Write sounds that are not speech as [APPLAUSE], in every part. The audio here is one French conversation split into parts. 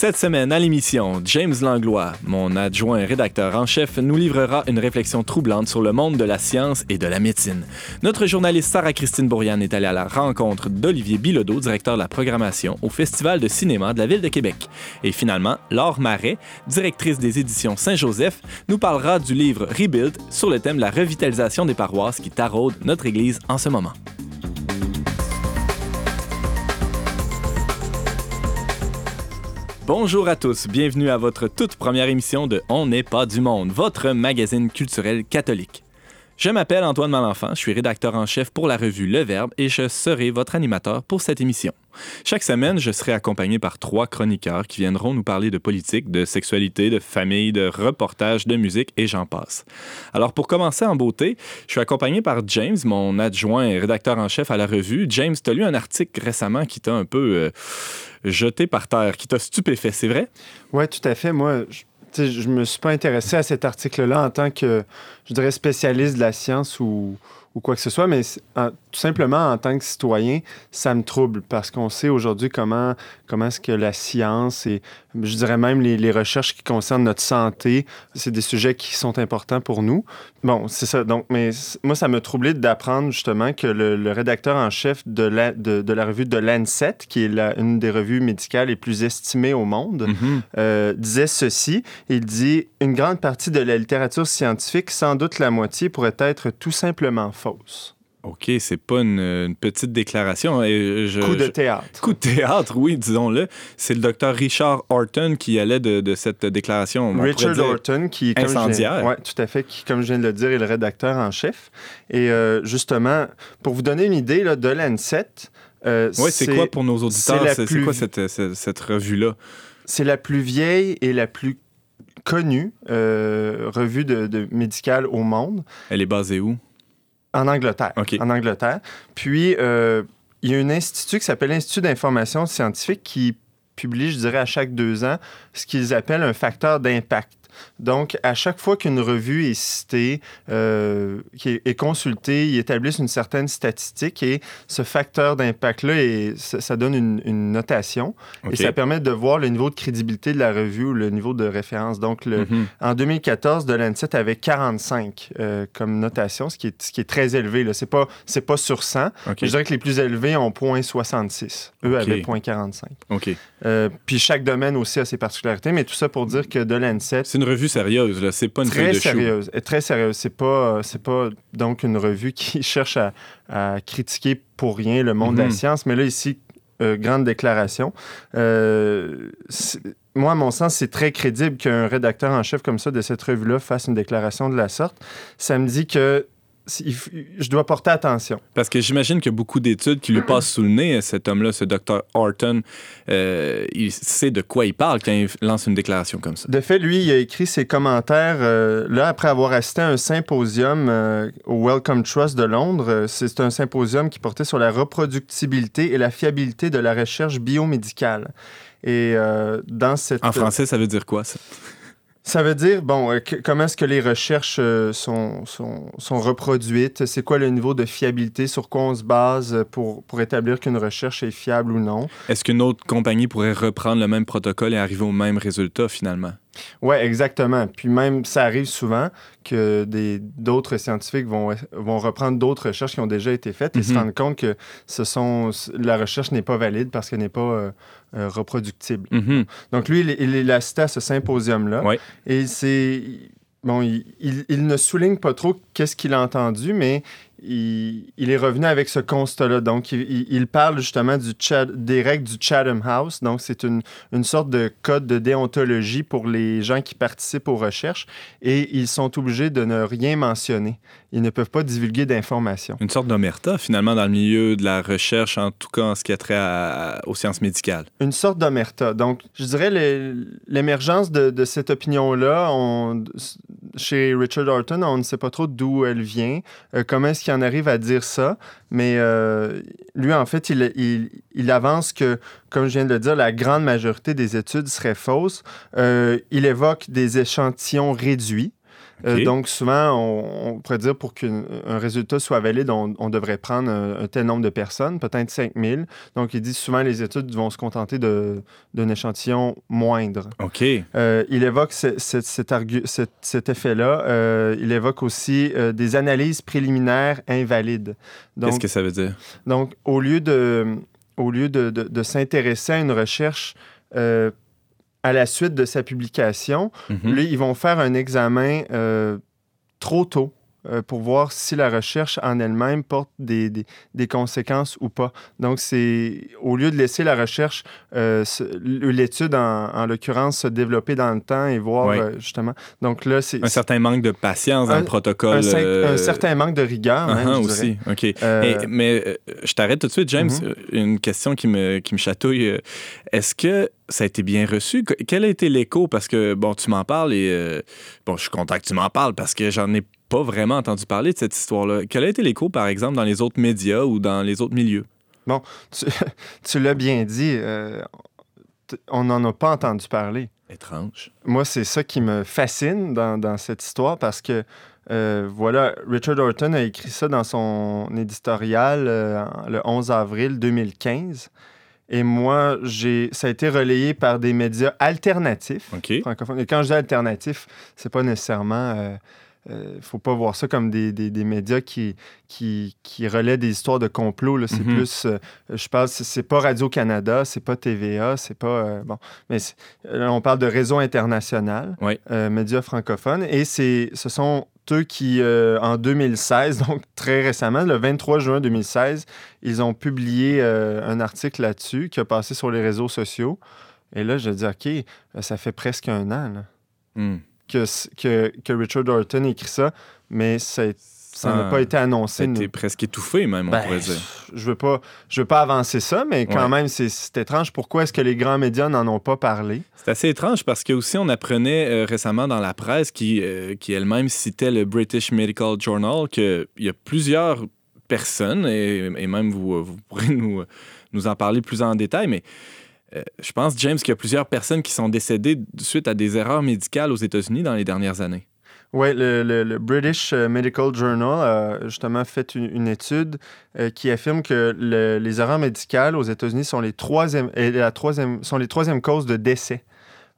Cette semaine à l'émission, James Langlois, mon adjoint rédacteur en chef, nous livrera une réflexion troublante sur le monde de la science et de la médecine. Notre journaliste Sarah-Christine Bourriane est allée à la rencontre d'Olivier Bilodeau, directeur de la programmation au Festival de cinéma de la Ville de Québec. Et finalement, Laure Marais, directrice des éditions Saint-Joseph, nous parlera du livre Rebuild sur le thème de la revitalisation des paroisses qui taraude notre Église en ce moment. Bonjour à tous, bienvenue à votre toute première émission de On n'est pas du monde, votre magazine culturel catholique. Je m'appelle Antoine Malenfant, je suis rédacteur en chef pour la revue Le Verbe et je serai votre animateur pour cette émission. Chaque semaine, je serai accompagné par trois chroniqueurs qui viendront nous parler de politique, de sexualité, de famille, de reportage, de musique et j'en passe. Alors pour commencer en beauté, je suis accompagné par James, mon adjoint et rédacteur en chef à la revue. James, tu as lu un article récemment qui t'a un peu euh, jeté par terre, qui t'a stupéfait, c'est vrai? Oui, tout à fait. Moi, je me suis pas intéressé à cet article-là en tant que, je dirais, spécialiste de la science ou, ou quoi que ce soit, mais tout simplement en tant que citoyen, ça me trouble parce qu'on sait aujourd'hui comment, comment est-ce que la science et je dirais même les, les, recherches qui concernent notre santé, c'est des sujets qui sont importants pour nous. Bon, c'est ça. Donc, mais moi, ça me troublait d'apprendre justement que le, rédacteur en chef de la, de, de la revue de Lancet, qui est la, une des revues médicales les plus estimées au monde, Mhm. euh, disait ceci. Il dit Une grande partie de la littérature scientifique, sans doute la moitié, pourrait être tout simplement fausse. OK, c'est pas une, une petite déclaration. Et je, Coup de je- théâtre. Coup de théâtre, oui, disons-le. C'est le docteur Richard Horton qui allait de, de cette déclaration. Richard Horton, qui, viens- incendiaire. ouais, tout à fait, qui, comme je viens de le dire, est le rédacteur en chef. Et euh, justement, pour vous donner une idée là, de Lancet, euh, Oui, c'est quoi pour nos auditeurs? c'est plus- quoi cette, cette, cette revue-là? C'est la plus vieille et la plus connue euh, revue de, de médicale au monde. Elle est basée où? En Angleterre. En Angleterre. Puis, euh, il y a un institut qui s'appelle l'Institut d'information scientifique qui publie, je dirais, à chaque deux ans, ce qu'ils appellent un facteur d'impact. Donc, à chaque fois qu'une revue est citée, euh, qui est, est consultée, ils établissent une certaine statistique et ce facteur d'impact-là, ça, ça donne une, une notation et ça permet de voir le niveau de crédibilité de la revue ou le niveau de référence. Donc, le, Mhm. en 2014, The Lancet avait 45 euh, comme notation, ce qui est, ce qui est très élevé. Ce n'est pas, sur 100. OK. Mais je dirais que les plus élevés ont 0.66. Eux OK. avaient 0.45. OK. Euh, puis chaque domaine aussi a ses particularités, mais tout ça pour dire que The Lancet, C'est une revue sérieuse, là. C'est pas une très de sérieuse, très sérieuse. C'est pas, euh, c'est pas donc une revue qui [LAUGHS] cherche à, à critiquer pour rien le monde de Mhm. la science, mais là ici, euh, grande déclaration. Euh, moi, à mon sens, c'est très crédible qu'un rédacteur en chef comme ça de cette revue-là fasse une déclaration de la sorte. Ça me dit que je dois porter attention. Parce que j'imagine qu'il y a beaucoup d'études qui lui passent sous le nez, cet homme-là, ce docteur Horton. Euh, il sait de quoi il parle quand il lance une déclaration comme ça. De fait, lui, il a écrit ses commentaires euh, là après avoir assisté à un symposium euh, au Wellcome Trust de Londres. C'est un symposium qui portait sur la reproductibilité et la fiabilité de la recherche biomédicale. Et dans cette... En français, ça veut dire quoi, ça? Ça veut dire, bon, euh, que- comment est-ce que les recherches euh, sont, sont, sont reproduites? C'est quoi le niveau de fiabilité? Sur quoi on se base pour, pour établir qu'une recherche est fiable ou non? Est-ce qu'une autre compagnie pourrait reprendre le même protocole et arriver au même résultat, finalement? Oui, exactement. Puis même, ça arrive souvent que des- d'autres scientifiques vont, vont reprendre d'autres recherches qui ont déjà été faites et se Mhm. rendre compte que ce sont, la recherche n'est pas valide parce qu'elle n'est pas euh, euh, reproductible. Mhm. Donc lui, il, il est assisté à ce symposium-là. Et c'est... Bon, il, il- il ne souligne pas trop qu'est-ce qu'il a entendu, mais il, il est revenu avec ce constat-là. Donc, il, parle justement du des règles du Chatham House. Donc, c'est une, une sorte de code de déontologie pour les gens qui participent aux recherches et ils sont obligés de ne rien mentionner. Ils ne peuvent pas divulguer d'informations. Une sorte d'omerta, finalement, dans le milieu de la recherche, en tout cas en ce qui a trait à- à- aux sciences médicales. Une sorte d'omerta. Donc, je dirais l'émergence de, de cette opinion-là, on- chez Richard Horton, on ne sait pas trop d'où elle vient, euh, comment est-ce arrive à dire ça, mais euh, lui, en fait, il avance que, comme je viens de le dire, la grande majorité des études seraient fausses. Euh, il évoque des échantillons réduits. Euh, donc, souvent, on, on pourrait dire pour qu'un un résultat soit valide, on, on devrait prendre un, un tel nombre de personnes, peut-être 5000. Donc, il dit souvent les études vont se contenter d'un échantillon moindre. OK. Euh, il évoque ce- ce- cet, argu- cet- cet effet-là. Euh, il évoque aussi des analyses préliminaires invalides. Qu'est-ce que ça veut dire? donc, au lieu de, au lieu de, de- de s'intéresser à une recherche à la suite de sa publication, Mhm. lui, ils vont faire un examen euh, trop tôt euh, pour voir si la recherche en elle-même porte des, des- des conséquences ou pas. Donc, c'est au lieu de laisser la recherche, euh, l'étude en, en l'occurrence, se développer dans le temps et voir euh, justement. Donc là, c'est Un certain manque de patience dans Un- le protocole. un, cer- un certain manque de rigueur, même, uh-huh, je aussi. OK. Et- mais je t'arrête tout de suite, James. Mhm. Une question qui me, qui me chatouille. Est-ce que ça a été bien reçu? Que- Quel a été l'écho? Parce que, bon, tu m'en parles et, euh, bon, je suis content que tu m'en parles parce que j'en ai pas vraiment entendu parler de cette histoire-là. Quel a été l'écho, par exemple, dans les autres médias ou dans les autres milieux? tu, [LAUGHS] tu l'as bien dit, euh, on n'en a pas entendu parler. Étrange. Moi, c'est ça qui me fascine dans, dans cette histoire parce que, euh, voilà, Richard Horton a écrit ça dans son éditorial euh, le 11 avril 2015. Et moi, j'ai, ça a été relayé par des médias alternatifs OK. francophones. Et quand je dis alternatif, c'est pas nécessairement. Euh, euh, faut pas voir ça comme des, des- des médias qui, qui, qui relaient des histoires de complot. C'est Mhm. plus. euh, je parle, c'est, pas Radio-Canada, c'est pas TVA, c'est pas. euh, bon. Mais là, on parle de réseau international, Oui. médias francophones. Et ce sont eux qui, en 2016, [LAUGHS] donc très récemment, le 23 juin 2016, ils ont publié un article là-dessus qui a passé sur les réseaux sociaux. Et là, je dis, OK, ça fait presque un an là, Hmm. Que, c- que, que Richard Horton écrit ça, mais ça ça n'a pas été Ça a annoncé. été nous. presque étouffé, même, on Ben, pourrait dire. je veux pas, je veux pas avancer ça, mais quand Ouais. même, c'est- étrange. Pourquoi est-ce que les grands médias n'en ont pas parlé? C'est assez étrange parce que aussi on apprenait euh, récemment dans la presse qui, euh, qui elle-même citait le British Medical Journal qu'il y a plusieurs personnes, et, et même vous, euh, vous pourrez [LAUGHS] nous, nous en parler plus en détail, mais euh, je pense, James, qu'il y a plusieurs personnes qui sont décédées suite à des erreurs médicales aux États-Unis dans les dernières années. Oui, le, British euh, Medical Journal a justement fait une, étude euh, qui affirme que le- les erreurs médicales aux États-Unis sont les et la troisième, sont les troisièmes causes de décès.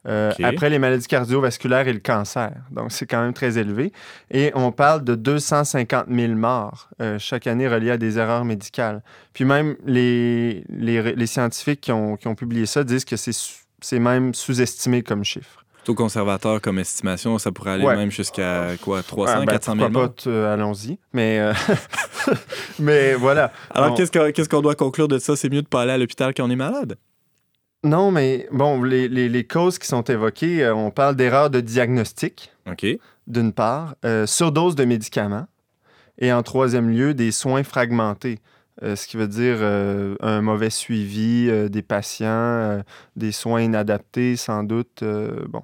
Euh. Après les maladies cardiovasculaires et le cancer. Donc, c'est quand même très élevé. Et on parle de 250 000 morts euh, chaque année reliées à des erreurs médicales. Puis même les, les, les scientifiques qui ont, qui ont publié ça disent que c'est même sous-estimé comme chiffre. Plutôt conservateur comme estimation, ça pourrait aller Ouais. même jusqu'à quoi, 300, Ah, ben, 400 000 pourquoi morts? euh, allons-y. Mais, euh, [LAUGHS] mais voilà. Alors, qu'est-ce qu'on qu'est-ce qu'on doit conclure de ça? C'est mieux de pas aller à l'hôpital quand on est malade? Non, mais bon, les, les- les causes qui sont évoquées, euh, on parle d'erreurs de diagnostic, OK. d'une part, euh, surdose de médicaments, et en troisième lieu, des soins fragmentés. Euh, ce qui veut dire euh, un mauvais suivi euh, des patients, des soins inadaptés, sans doute. bon.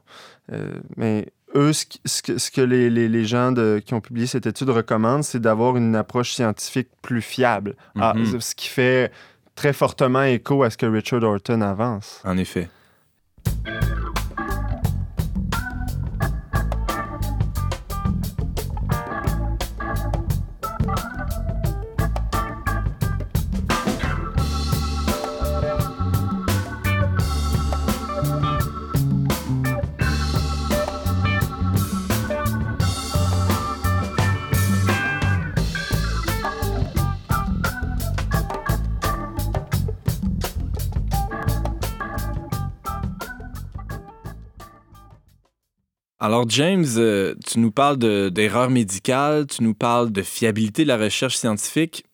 Mais eux, ce, que, ce que les, les- les gens de- qui ont publié cette étude recommandent, c'est d'avoir une approche scientifique plus fiable. Ah, Mhm. ce qui fait très fortement écho à ce que Richard Horton avance. En effet. Alors, James, euh, tu nous parles de- d'erreurs médicales, tu nous parles de fiabilité de la recherche scientifique.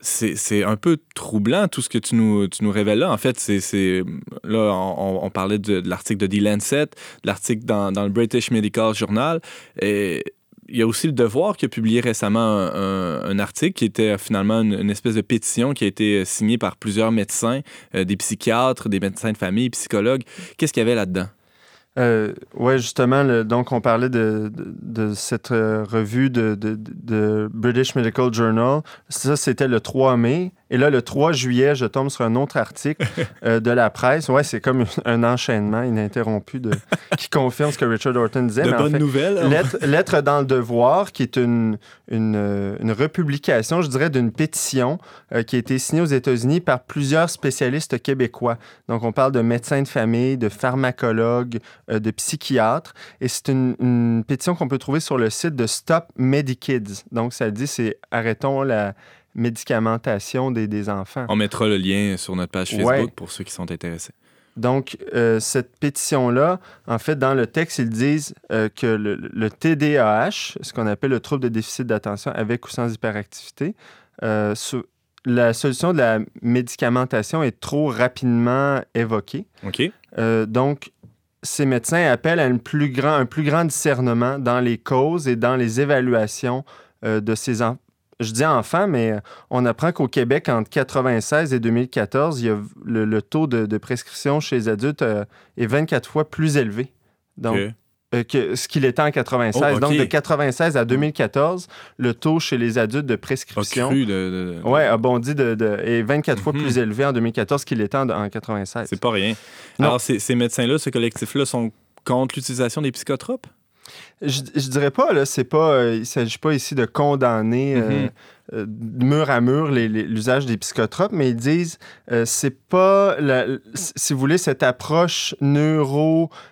C'est un peu troublant tout ce que tu nous, tu nous révèles là. En fait, c'est là, on, parlait de, l'article de The Lancet, de l'article dans, dans le British Medical Journal. Et il y a aussi le Devoir qui a publié récemment un, article qui était finalement une, espèce de pétition qui a été signée par plusieurs médecins, euh, des psychiatres, des médecins de famille, psychologues. Qu'est-ce qu'il y avait là-dedans? Euh, ouais, justement, le- donc on parlait de, cette euh, revue de- de British Medical Journal. Ça, c'était le 3 mai. Et là, le 3 juillet, je tombe sur un autre article [LAUGHS] euh, de la presse. Ouais, c'est comme un enchaînement ininterrompu de, [LAUGHS] qui confirme ce que Richard Horton disait. De mais en bonnes fait, nouvelles. hein? Lettre, Lettre dans le devoir, qui est une, une, euh, une republication, je dirais, d'une pétition euh, qui a été signée aux États-Unis par plusieurs spécialistes québécois. Donc, on parle de médecins de famille, de pharmacologues, euh, de psychiatres. Et c'est une, une pétition qu'on peut trouver sur le site de Stop Medikids. Donc, ça dit, c'est arrêtons la médicamentation des, des enfants. On mettra le lien sur notre page Facebook Ouais. pour ceux qui sont intéressés. Donc, euh, cette pétition-là, en fait, dans le texte, ils disent euh, que le, le TDAH, ce qu'on appelle le trouble de déficit d'attention avec ou sans hyperactivité, euh, la solution de la médicamentation est trop rapidement évoquée. OK? Donc, ces médecins appellent à une plus grand, un plus grand discernement dans les causes et dans les évaluations de ces enfants. Je dis enfants, mais on apprend qu'au Québec, entre 96 et 2014, il y a le, le taux de, de prescription chez les adultes euh, est 24 fois plus élevé. Donc, euh, que ce qu'il était en 96. Oh, OK. Donc, de 96 à 2014, le taux chez les adultes de prescription de... de- ouais, a bondi de, est 24 fois Mhm. plus élevé en 2014 qu'il était en, en 96. C'est pas rien. Non. Alors, ces, ces médecins-là, ce collectif-là, sont contre l'utilisation des psychotropes? Je, je dirais pas, là, c'est pas, euh, il s'agit pas ici de condamner euh, Mhm. euh, mur à mur l'usage des psychotropes, mais ils disent c'est pas, la- si vous voulez, cette approche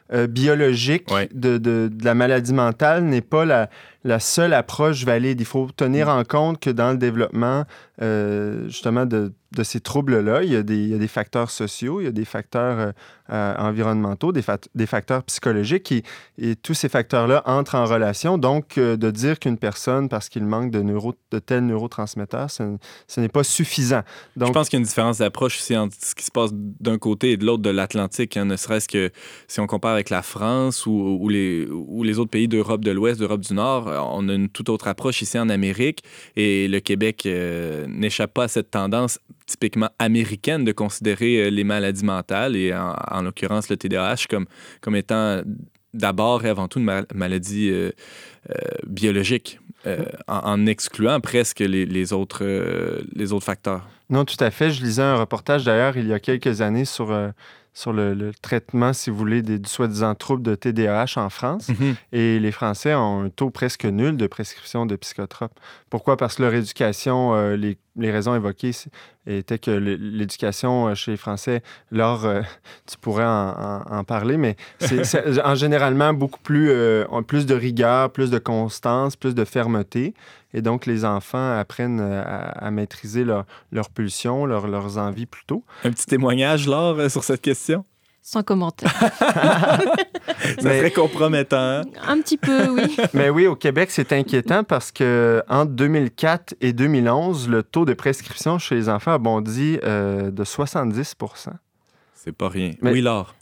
neuro-biologique Ouais. de, de- de la maladie mentale n'est pas la, la seule approche valide. Il faut tenir en compte que dans le développement, euh, justement, de, de ces troubles-là, il, y a des- il y a des facteurs sociaux, il y a des facteurs euh, environnementaux, des, fac- des facteurs psychologiques, et tous ces facteurs-là entrent en relation. Donc, euh, de dire qu'une personne, parce qu'il manque de, tels neurotransmetteurs, ce, n'est pas suffisant. Je pense qu'il y a une différence d'approche aussi entre ce qui se passe d'un côté et de l'autre de l'Atlantique, hein, ne serait-ce que si on compare avec la France ou, les, autres pays d'Europe de l'Ouest, d'Europe du Nord, euh, on a une toute autre approche ici en Amérique et le Québec n'échappe pas à cette tendance typiquement américaine de considérer les maladies mentales et en, en l'occurrence le TDAH comme, comme étant d'abord et avant tout une ma- maladie euh, euh, biologique, euh, en, excluant presque les, autres, les autres facteurs. Non, tout à fait. Je lisais un reportage d'ailleurs il y a quelques années sur, sur le, le traitement, si vous voulez, des, du soi-disant trouble de TDAH en France. Et les Français ont un taux presque nul de prescription de psychotropes. Pourquoi? Parce que leur éducation, euh, les, les raisons évoquées étaient que l'éducation euh, chez les Français, leur, euh, [LAUGHS] tu pourrais en, en- en parler, mais c'est [LAUGHS] en généralement beaucoup plus, euh, plus de rigueur, plus de constance, plus de fermeté. Et donc, les enfants apprennent euh, à, à maîtriser leur- leurs pulsions, leur- leurs envies plutôt. Un petit témoignage, Laure, euh, sur cette question? Sans commentaire. [LAUGHS] Ça Mais- serait compromettant. hein? Un petit peu, oui. [LAUGHS] Mais oui, au Québec, c'est inquiétant parce que entre 2004 et 2011, le taux de prescription chez les enfants a bondi euh, de 70% C'est pas rien. Mais- Oui, Laure.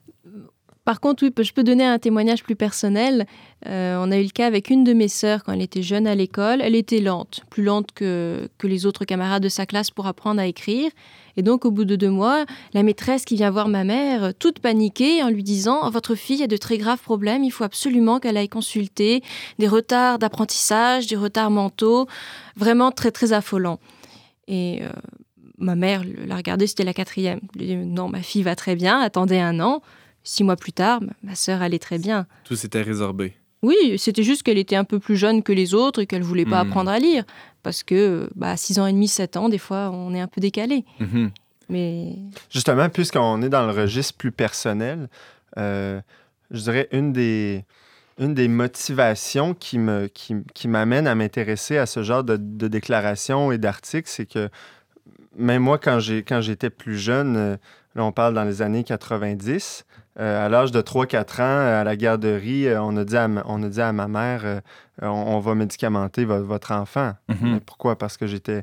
Par contre, oui, je peux donner un témoignage plus personnel. Euh, on a eu le cas avec une de mes sœurs quand elle était jeune à l'école. Elle était lente, plus lente que, que les autres camarades de sa classe pour apprendre à écrire. Et donc, au bout de deux mois, la maîtresse qui vient voir ma mère, euh, toute paniquée, en lui disant Votre fille a de très graves problèmes, il faut absolument qu'elle aille consulter. Des retards d'apprentissage, des retards mentaux, vraiment très, très affolants. Et euh, ma mère l'a regardée, c'était la quatrième. Elle lui dit Non, ma fille va très bien, attendez un an. Six mois plus tard, ma- sœur allait très bien. Tout s'était résorbé. Oui, c'était juste qu'elle était un peu plus jeune que les autres et qu'elle voulait pas Hmm. apprendre à lire. Parce que, bah, 6 ans et demi, 7 ans, des fois, on est un peu décalé. Mhm. Mais Justement, puisqu'on est dans le registre plus personnel, euh, je dirais une des, une des motivations qui me qui, qui m'amène à m'intéresser à ce genre de, de déclarations et d'articles, c'est que même moi, quand j'ai quand j'étais plus jeune, euh, là on parle dans les années 90, euh, à l'âge de 3-4 ans, à la garderie, euh, on, a dit à ma, on a dit à ma mère, euh, on, on va médicamenter vo- votre enfant. Mhm. Pourquoi? Parce que j'étais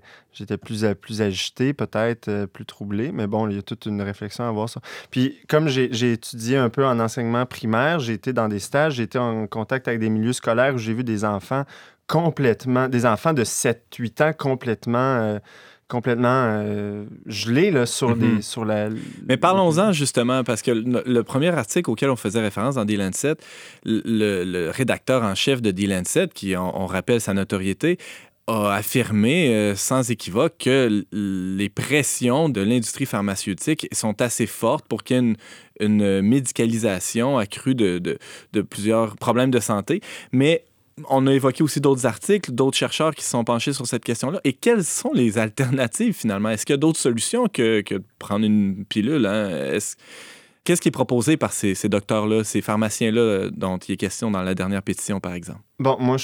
plus, plus agité, peut-être euh, plus troublé. Mais bon, il y a toute une réflexion à avoir ça. Puis, comme j'ai j'ai étudié un peu en enseignement primaire, j'ai été dans des stages, j'ai été en contact avec des milieux scolaires où j'ai vu des enfants complètement, des enfants de 7-8 ans complètement, euh, complètement euh, gelés là, sur, Mhm. des, sur la... Mais parlons-en justement, parce que le, le premier article auquel on faisait référence dans The Lancet, le, le rédacteur en chef de The Lancet, qui, on, on rappelle sa notoriété, a affirmé euh, sans équivoque que les pressions de l'industrie pharmaceutique sont assez fortes pour qu'il y ait une, une médicalisation accrue de, de, de, plusieurs problèmes de santé. Mais on a évoqué aussi d'autres articles, d'autres chercheurs qui se sont penchés sur cette question-là. Et quelles sont les alternatives finalement? Est-ce qu'il y a d'autres solutions que, que, prendre une pilule? Hein? Qu'est-ce qui est proposé par ces, docteurs-là, ces pharmaciens-là dont il est question dans la dernière pétition, par exemple? Bon, moi,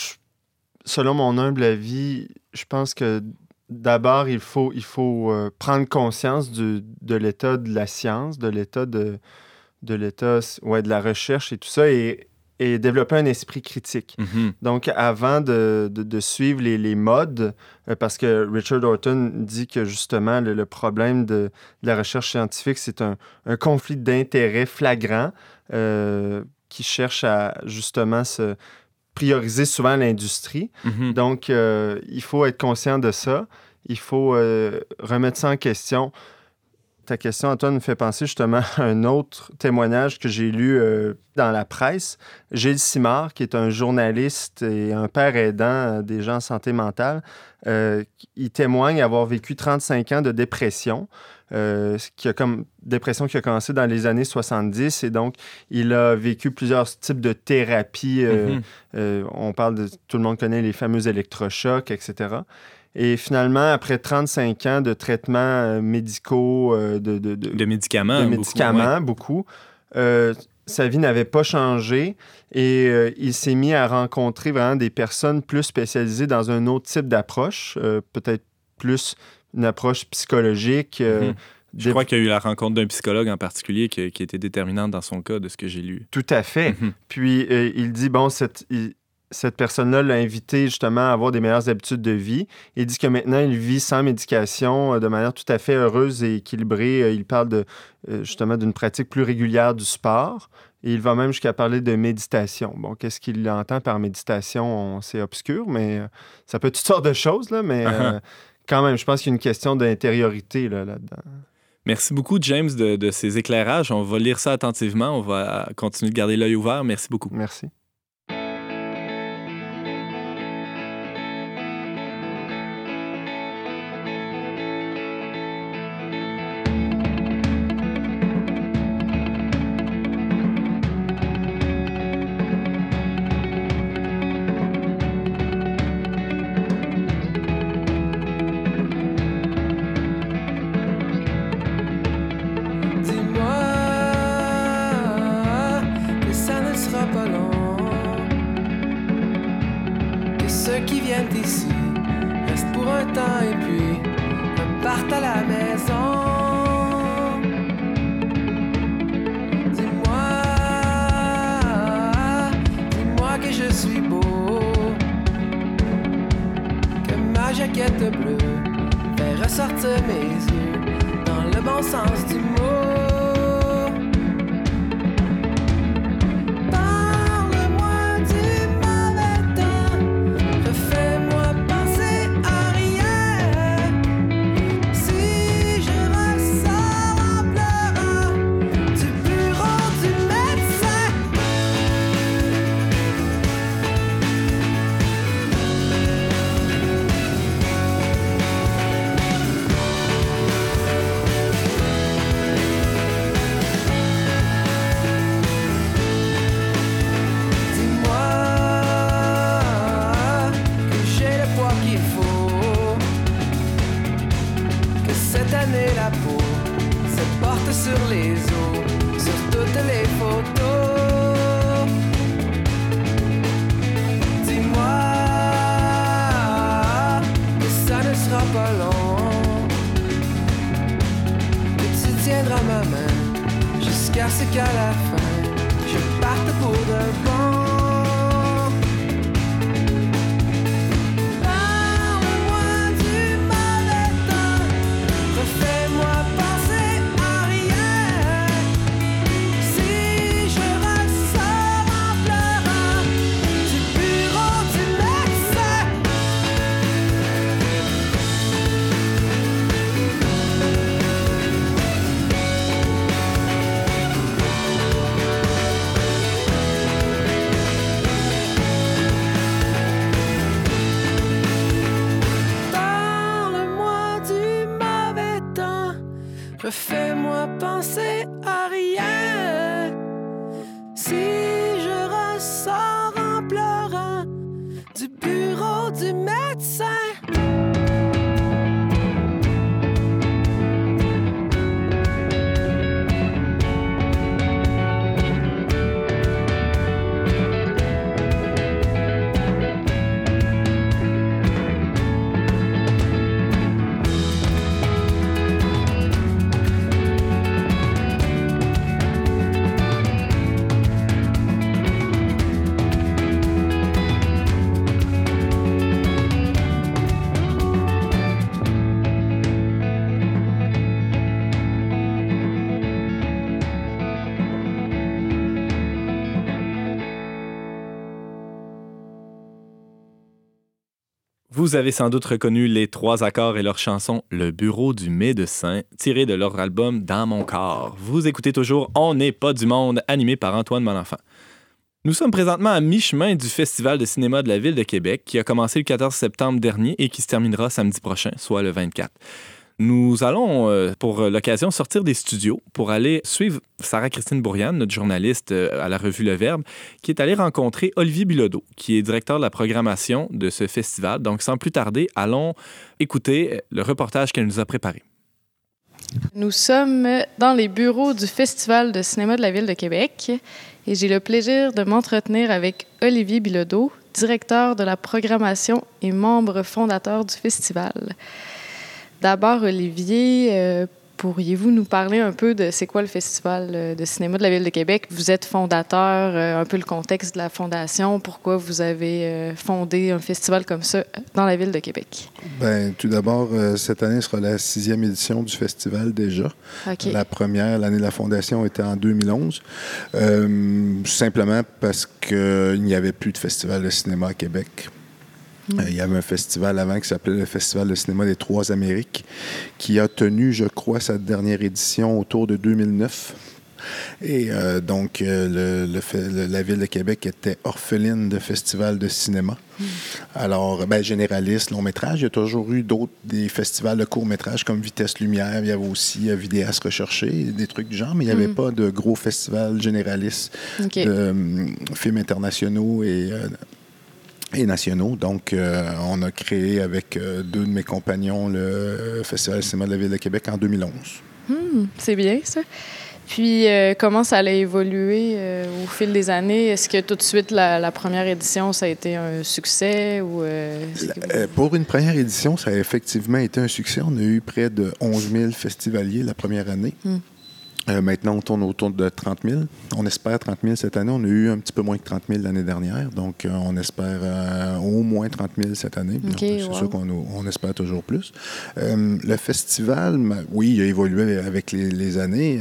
selon mon humble avis, je pense que d'abord, il faut, euh, prendre conscience de l'état de la science, de l'état de, l'état de la recherche et tout ça, et développer un esprit critique. Mm-hmm. Donc, avant de, de, suivre les, les modes, euh, parce que Richard Horton dit que justement, le, problème de, la recherche scientifique, c'est un, un, conflit d'intérêts flagrant euh, qui cherche à justement se prioriser souvent l'industrie. Mhm. Donc, euh, il faut être conscient de ça. Il faut remettre ça en question. Ta question, Antoine, me fait penser justement [LAUGHS] à un autre témoignage que j'ai lu euh, dans la presse. Gilles Simard, qui est un journaliste et un père aidant des gens en santé mentale, il témoigne avoir vécu 35 ans de dépression. Euh, qui a comme dépression qui a commencé dans les années 70 et donc il a vécu plusieurs types de thérapies. Euh, Mhm. euh, on parle de tout le monde connaît les fameux électrochocs, etc. Et finalement, après 35 ans de traitements euh, médicaux, euh, de, de, de, De médicaments. de beaucoup, médicaments, beaucoup, euh, sa vie n'avait pas changé et euh, il s'est mis à rencontrer vraiment des personnes plus spécialisées dans un autre type d'approche, euh, peut-être plus une approche psychologique. euh, Mhm. Je crois qu'il y a eu la rencontre d'un psychologue en particulier qui, qui était déterminante dans son cas, de ce que j'ai lu. Tout à fait. Mhm. Puis il dit, bon, cette, il- cette personne-là l'a invité justement à avoir des meilleures habitudes de vie. Il dit que maintenant, il vit sans médication euh, de manière tout à fait heureuse et équilibrée. Euh, Il parle de, euh, justement d'une pratique plus régulière du sport. Et il va même jusqu'à parler de méditation. Bon, qu'est-ce qu'il entend par méditation? On- C'est obscur, mais ça peut être toutes sortes de choses, là, mais euh, [LAUGHS] quand même, je pense qu'il y a une question d'intériorité là, là-dedans. Merci beaucoup, James, de, de ces éclairages. On va lire ça attentivement. On va continuer de garder l'œil ouvert. Merci beaucoup. Merci. Fait ressortir mes yeux dans le bon sens du mot. Fais-moi penser à rien. Si je ressors en pleurant du bureau du médecin. Vous avez sans doute reconnu les trois accords et leur chanson Le bureau du médecin, tirée de leur album Dans mon corps. Vous écoutez toujours On n'est pas du monde, animé par Antoine Malenfant. Nous sommes présentement à mi-chemin du Festival de cinéma de la Ville de Québec, qui a commencé le 14 septembre dernier et qui se terminera samedi prochain, soit le 24. Nous allons, euh, pour l'occasion, sortir des studios pour aller suivre Sarah-Christine Bourriane, notre journaliste euh, à la revue Le Verbe, qui est allée rencontrer Olivier Bilodeau, qui est directeur de la programmation de ce festival. Donc, sans plus tarder, allons écouter le reportage qu'elle nous a préparé. Nous sommes dans les bureaux du Festival de cinéma de la Ville de Québec et j'ai le plaisir de m'entretenir avec Olivier Bilodeau, directeur de la programmation et membre fondateur du festival. D'abord, Olivier, euh, pourriez-vous nous parler un peu de c'est quoi le Festival euh, de cinéma de la Ville de Québec? Vous êtes fondateur, euh, un peu le contexte de la fondation, pourquoi vous avez fondé un festival comme ça dans la Ville de Québec? Bien, tout d'abord, cette année sera la sixième édition du festival déjà. La première, l'année de la fondation, était en 2011. Euh, simplement parce qu'il n'y avait plus de festival de cinéma à Québec. Euh, il y avait un festival avant qui s'appelait le Festival de cinéma des Trois Amériques, qui a tenu, je crois, sa dernière édition autour de 2009. Et euh, donc, euh, le- le la ville de Québec était orpheline de festivals de cinéma. Alors, ben, généraliste, long métrage, il y a toujours eu d'autres, des festivals de court métrage comme Vitesse Lumière, il y avait aussi euh, Vidéastes Recherchés, des trucs du genre, mais il n'y avait pas de gros festivals généralistes de euh, films internationaux et, et nationaux. Donc, euh, on a créé avec euh, deux de mes compagnons le Festival cinéma de la Ville de Québec en 2011. Hmm, c'est bien, ça. Puis, euh, comment ça a évolué euh, au fil des années? Est-ce que tout de suite, la, la première édition, ça a été un succès? Ou, euh, pour une première édition, ça a effectivement été un succès. On a eu près de 11 000 festivaliers la première année. Hmm. Euh, maintenant, on tourne autour de 30 000. On espère 30 000 cette année. On a eu un petit peu moins que 30 000 l'année dernière. Donc, euh, on espère euh, au moins 30 000 cette année. C'est wow. sûr qu'on on espère toujours plus. Le festival, oui, il a évolué avec les, les années.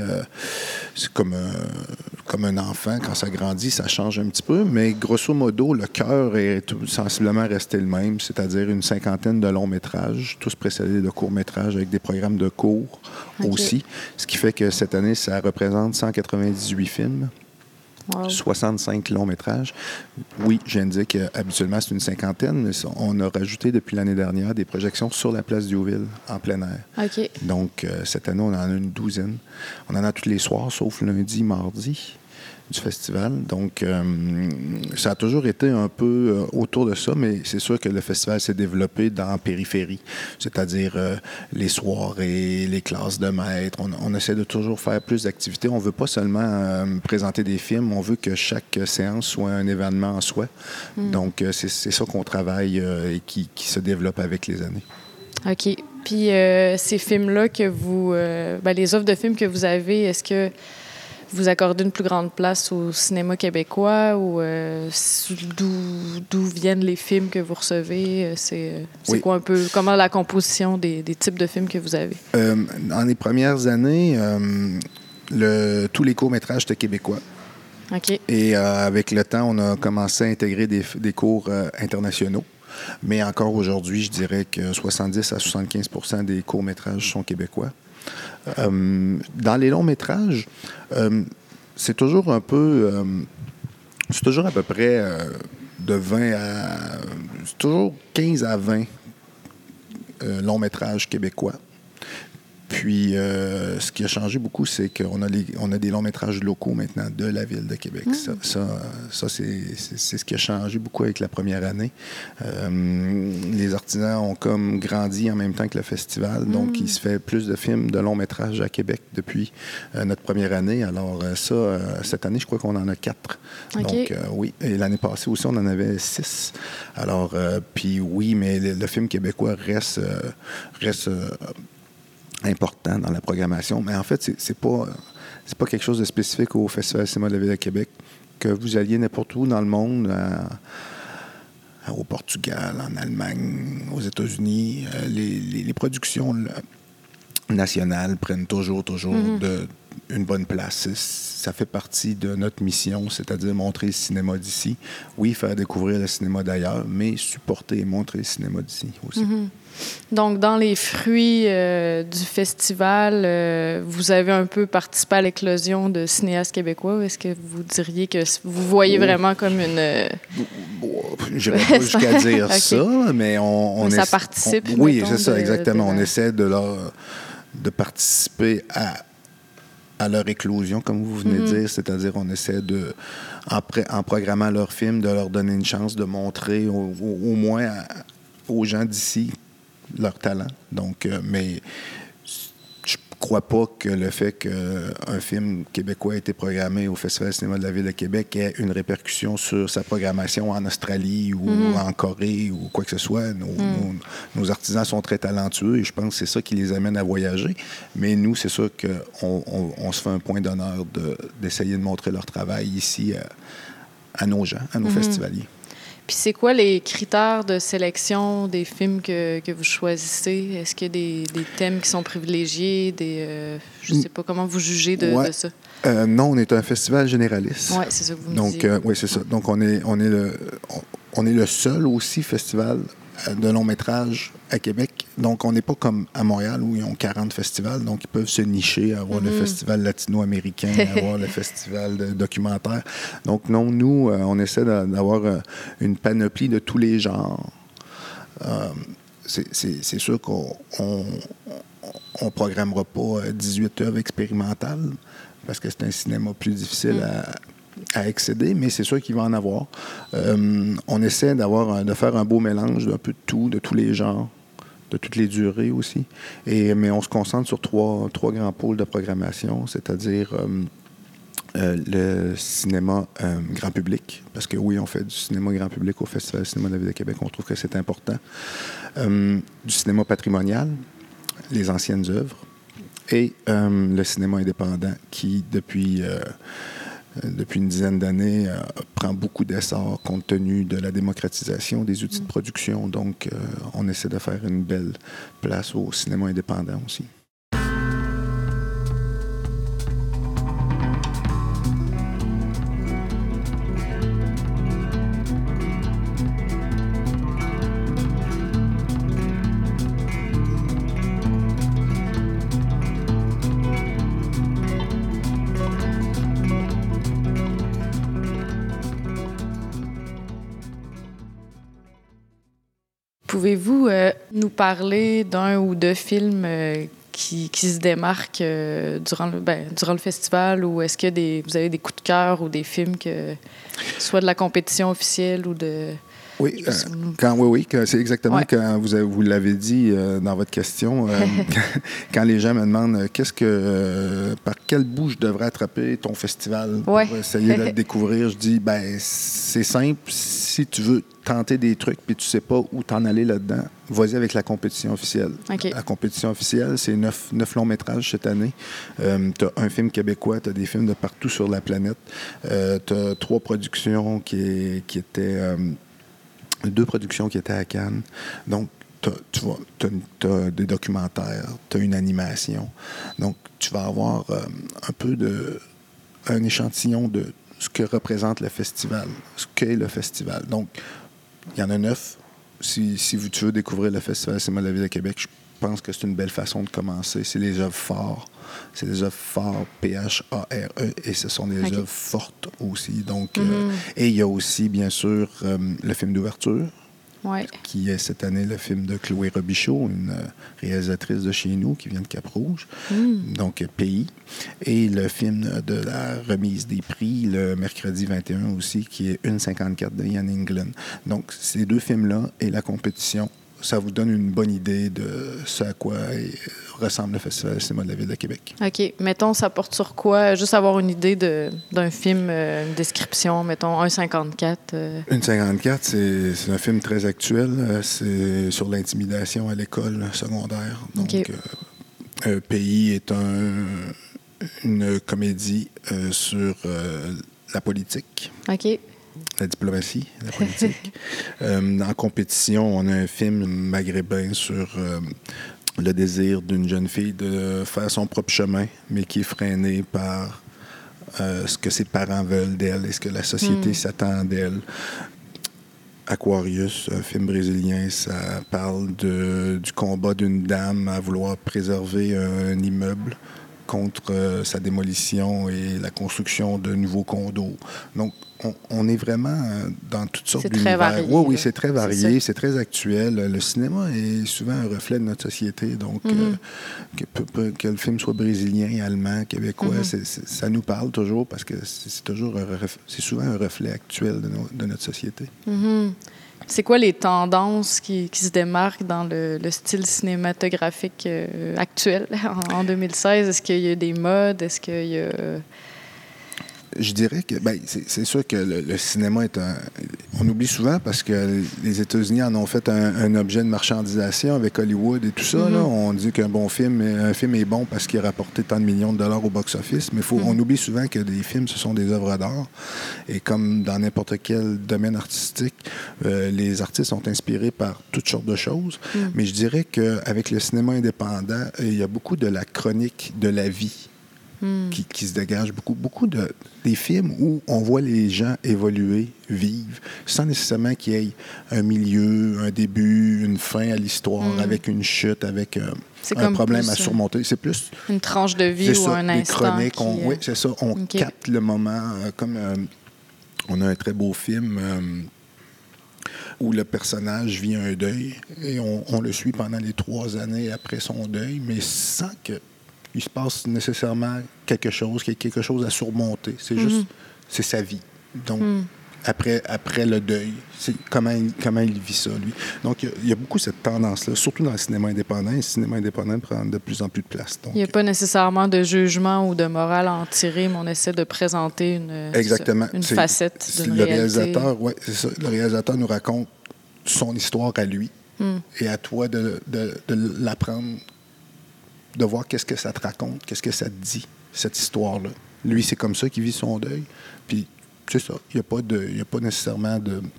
C'est comme, un- comme un enfant, quand ça grandit, ça change un petit peu. Mais grosso modo, le cœur est sensiblement resté le même, c'est-à-dire une cinquantaine de longs métrages, tous précédés de courts métrages avec des programmes de cours Aussi. Ce qui fait que cette année, ça représente 198 films. Wow. 65 longs métrages. Oui, j'indique habituellement c'est une cinquantaine, mais on a rajouté depuis l'année dernière des projections sur la place Diouville en plein air. OK. Donc, euh, cette année, on en a une douzaine. On en a tous les soirs, sauf lundi, mardi du festival. Donc, euh, ça a toujours été un peu euh, autour de ça, mais c'est sûr que le festival s'est développé dans la périphérie, c'est-à-dire euh, les soirées, les classes de maîtres. On, on essaie de toujours faire plus d'activités. On veut pas seulement euh, présenter des films, on veut que chaque séance soit un événement en soi. Donc, euh, c'est ça qu'on travaille et qui, qui se développe avec les années. OK. Puis euh, ces films-là que vous... euh, ben, les offres de films que vous avez, est-ce que vous accordez une plus grande place au cinéma québécois ou euh, d'où viennent les films que vous recevez? Euh, C'est euh, Oui. quoi un peu... Comment la composition des, des types de films que vous avez? Euh, dans les premières années, euh, le- tous les courts-métrages étaient québécois. OK. Et avec le temps, on a commencé à intégrer des, des cours internationaux. Mais encore aujourd'hui, je dirais que 70 à 75% des courts-métrages sont québécois. Euh, dans les longs-métrages, euh, c'est toujours un peu... euh, c'est toujours à peu près de 20 à... C'est toujours 15 à 20 euh, longs-métrages québécois. Puis, euh, ce qui a changé beaucoup, c'est qu'on a, les- on a des longs métrages locaux maintenant de la ville de Québec. Ça, ça, ça, c'est c'est- ce qui a changé beaucoup avec la première année. Euh, les artisans ont comme grandi en même temps que le festival, donc il se fait plus de films de longs métrages à Québec depuis euh, notre première année. Alors ça, cette année, je crois qu'on en a quatre. Donc oui, et l'année passée aussi, on en avait six. Alors, puis oui, mais le, le film québécois reste, reste important dans la programmation. Mais en fait, c'est c'est pas, c'est pas quelque chose de spécifique au Festival Cinéma de la Ville de Québec. Que vous alliez n'importe où dans le monde, à- au Portugal, en Allemagne, aux États-Unis, euh, les, les- les productions là, nationales prennent toujours, toujours de- une bonne place. Ça fait partie de notre mission, c'est-à-dire montrer le cinéma d'ici. Oui, faire découvrir le cinéma d'ailleurs, mais supporter et montrer le cinéma d'ici aussi. Donc, dans les fruits euh, du festival, euh, vous avez un peu participé à l'éclosion de cinéastes québécois. Est-ce que vous diriez que vous voyez Oh. vraiment comme une... euh, Bon, J'irais pas jusqu'à [LAUGHS] dire ça, mais on, on Mais ça participe, on- oui, c'est ça, de- exactement. de- On essaie de leur de participer à, à leur éclosion, comme vous venez de dire, c'est-à-dire on essaie de, en, programmant leur film, de leur donner une chance de montrer au, au- au moins à- aux gens d'ici leur talent. Donc, euh, mais crois pas que le fait qu'un film québécois ait été programmé au Festival de cinéma de la Ville de Québec ait une répercussion sur sa programmation en Australie ou en Corée ou quoi que ce soit. Nos, nos- nos artisans sont très talentueux et je pense que c'est ça qui les amène à voyager. Mais nous, c'est sûr qu'on on, on se fait un point d'honneur de- d'essayer de, montrer leur travail ici à, à nos gens, à nos festivaliers. Puis c'est quoi les critères de sélection des films que, que vous choisissez? Est-ce qu'il y a des, des thèmes qui sont privilégiés? Des, euh, je sais pas comment vous jugez de, Ouais. de ça? Euh, non, on est un festival généraliste. Oui, c'est ça que vous me Donc, euh, oui, c'est ça. Donc, on est, on, est le, on, on est le seul aussi festival de long métrage à Québec. Donc, on n'est pas comme à Montréal où ils ont 40 festivals. Donc, ils peuvent se nicher, avoir le festival latino-américain, [LAUGHS] avoir le festival de documentaire. Donc, non, nous, euh, on essaie d'a- d'avoir euh, une panoplie de tous les genres. Euh, c'est- sûr qu'on on, on programmera pas euh, 18 œuvres expérimentales parce que c'est un cinéma plus difficile à, à accéder, mais c'est sûr qu'il va en avoir. Euh, on essaie d'avoir de faire un beau mélange d'un peu de tout, de tous les genres, de toutes les durées aussi. Et, mais on se concentre sur trois, trois grands pôles de programmation, c'est-à-dire euh, euh, le cinéma euh, grand public, parce que oui, on fait du cinéma grand public au Festival du cinéma de la Ville de Québec, on trouve que c'est important. Du cinéma patrimonial, les anciennes œuvres, et le cinéma indépendant qui, depuis, depuis une dizaine d'années, euh, prend beaucoup d'essor compte tenu de la démocratisation des outils de production. Donc, euh, on essaie de faire une belle place au cinéma indépendant aussi. Nous parler d'un ou deux films euh, qui, qui se démarquent euh, durant, le, ben, durant le festival ou est-ce que des, vous avez des coups de cœur ou des films que soit de la compétition officielle ou de Oui, euh, quand, oui, oui, c'est exactement Ouais. quand vous, avez- vous l'avez dit euh, dans votre question. euh, [LAUGHS] [LAUGHS] quand, les gens me demandent qu'est-ce que, par quel bout je devrais attraper ton festival Ouais. pour essayer de le [LAUGHS] découvrir, je dis, ben c'est simple. Si tu veux tenter des trucs puis tu sais pas où t'en aller là-dedans, vas-y avec la compétition officielle. La compétition officielle, c'est neuf, neuf longs métrages cette année. Euh, tu as un film québécois, tu as des films de partout sur la planète. Euh, tu as trois productions qui, qui étaient. euh, deux productions qui étaient à Cannes. Donc, tu vois, tu as, des documentaires, tu as une animation. Donc, tu vas avoir euh, un peu de. un échantillon de ce que représente le festival, ce qu'est le festival. Donc, il y en a neuf. Si, si tu veux découvrir le Festival Cinéma de la Ville de Québec, je pense que c'est une belle façon de commencer. C'est les œuvres fortes. C'est des œuvres fortes, P-H-A-R-E, et ce sont des œuvres fortes aussi. Donc, euh, et il y a aussi, bien sûr, euh, le film d'ouverture, Ouais. qui est cette année le film de Chloé Robichaud, une euh, réalisatrice de chez nous qui vient de Cap-Rouge, Mm. donc Pays. Et le film de la remise des prix, le mercredi 21 aussi, qui est 1,54 de Ian England. Donc, ces deux films-là et la compétition, ça vous donne une bonne idée de ce à quoi ressemble le Festival cinéma de la Ville de Québec. OK. Mettons, ça porte sur quoi? Juste avoir une idée de- d'un film, euh, une description, mettons 1,54. euh. 1,54, c'est c'est un film très actuel. Euh, C'est sur l'intimidation à l'école secondaire. Donc, euh, Pays est un, une comédie sur la politique, OK. La diplomatie, la politique. [LAUGHS] Euh, en compétition, on a un film maghrébin sur euh, le désir d'une jeune fille de faire son propre chemin, mais qui est freiné par euh, ce que ses parents veulent d'elle et ce que la société Mm. s'attend d'elle. Aquarius, un film brésilien, ça parle de- du combat d'une dame à vouloir préserver un immeuble contre euh, sa démolition et la construction de nouveaux condos. Donc, on, on est vraiment euh, dans toutes sortes C'est très d'univers. varié, Oui, oui, c'est très varié, c'est très actuel. Le cinéma est souvent un reflet de notre société. Donc, Mhm. euh, que, le film soit brésilien, allemand, québécois, c'est- c'est- ça nous parle toujours parce que c'est toujours c'est souvent un reflet actuel de, notre société. Mhm. C'est quoi les tendances qui, se démarquent dans le, le style cinématographique euh, actuel [LAUGHS] en, en 2016? Est-ce qu'il y a des modes? Est-ce qu'il a... Je dirais que ben, c'est sûr que le, le cinéma est un. On oublie souvent parce que les États-Unis en ont fait un, un objet de marchandisation avec Hollywood et tout ça. là. On dit qu'un bon film, un film est bon parce qu'il a rapporté tant de millions de dollars au box-office, mais faut, on oublie souvent que des films, ce sont des œuvres d'art. Et comme dans n'importe quel domaine artistique, euh, les artistes sont inspirés par toutes sortes de choses. Mais je dirais qu'avec le cinéma indépendant, il y a beaucoup de la chronique de la vie Hmm. qui, qui se dégage beaucoup. Beaucoup de des films où on voit les gens évoluer, vivre, sans nécessairement qu'il y ait un milieu, un début, une fin à l'histoire, Mm. avec une chute, avec euh, un problème à euh, surmonter. C'est plus Une tranche de vie ou ça, un instant qui, on- euh, Oui, c'est ça. On capte le moment. euh, comme euh, on a un très beau film euh, où le personnage vit un deuil et on, on le suit pendant les trois années après son deuil, mais sans que il se passe nécessairement quelque chose, qu'il y ait quelque chose à surmonter. C'est juste, c'est sa vie. Donc, Mhm. après, après le deuil, c'est comment il, comment il vit ça, lui. Donc, il y a- il y, a beaucoup cette tendance-là, surtout dans le cinéma indépendant. Et le cinéma indépendant prend de plus en plus de place. Donc, Il n'y a pas nécessairement de jugement ou de morale à en tirer, mais on essaie de présenter une, Exactement. une facette d'une le réalité. réalisateur, ouais, c'est ça. Le réalisateur nous raconte son histoire à lui Hmm. et à toi de, de- de l'apprendre, de voir qu'est-ce que ça te raconte, qu'est-ce que ça te dit, cette histoire-là. Lui, c'est comme ça qu'il vit son deuil. Puis, c'est ça. Il n'y a, pas de- il y a pas nécessairement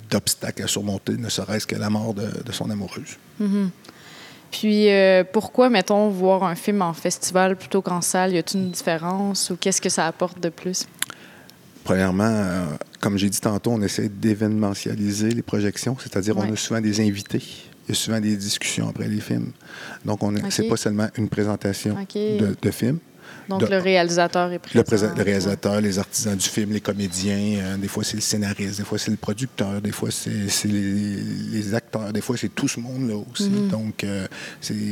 d'obstacle à surmonter, ne serait-ce que la mort de, de son amoureuse. Mhm. Puis euh, pourquoi, mettons, voir un film en festival plutôt qu'en salle? Y a-t-il une différence ou qu'est-ce que ça apporte de plus? Premièrement, euh, comme j'ai dit tantôt, on essaie d'événementialiser les projections, c'est-à-dire Ouais. on a souvent des invités. Il y a souvent des discussions après les films. Donc, on OK. c'est pas seulement une présentation de, de films. Donc de- le réalisateur est présent. Le, réalisateur, les artisans du film, les comédiens, euh, des fois c'est le scénariste, des fois c'est le producteur, des fois c'est les, les acteurs, des fois c'est tout ce monde-là aussi. Mhm. Donc, euh,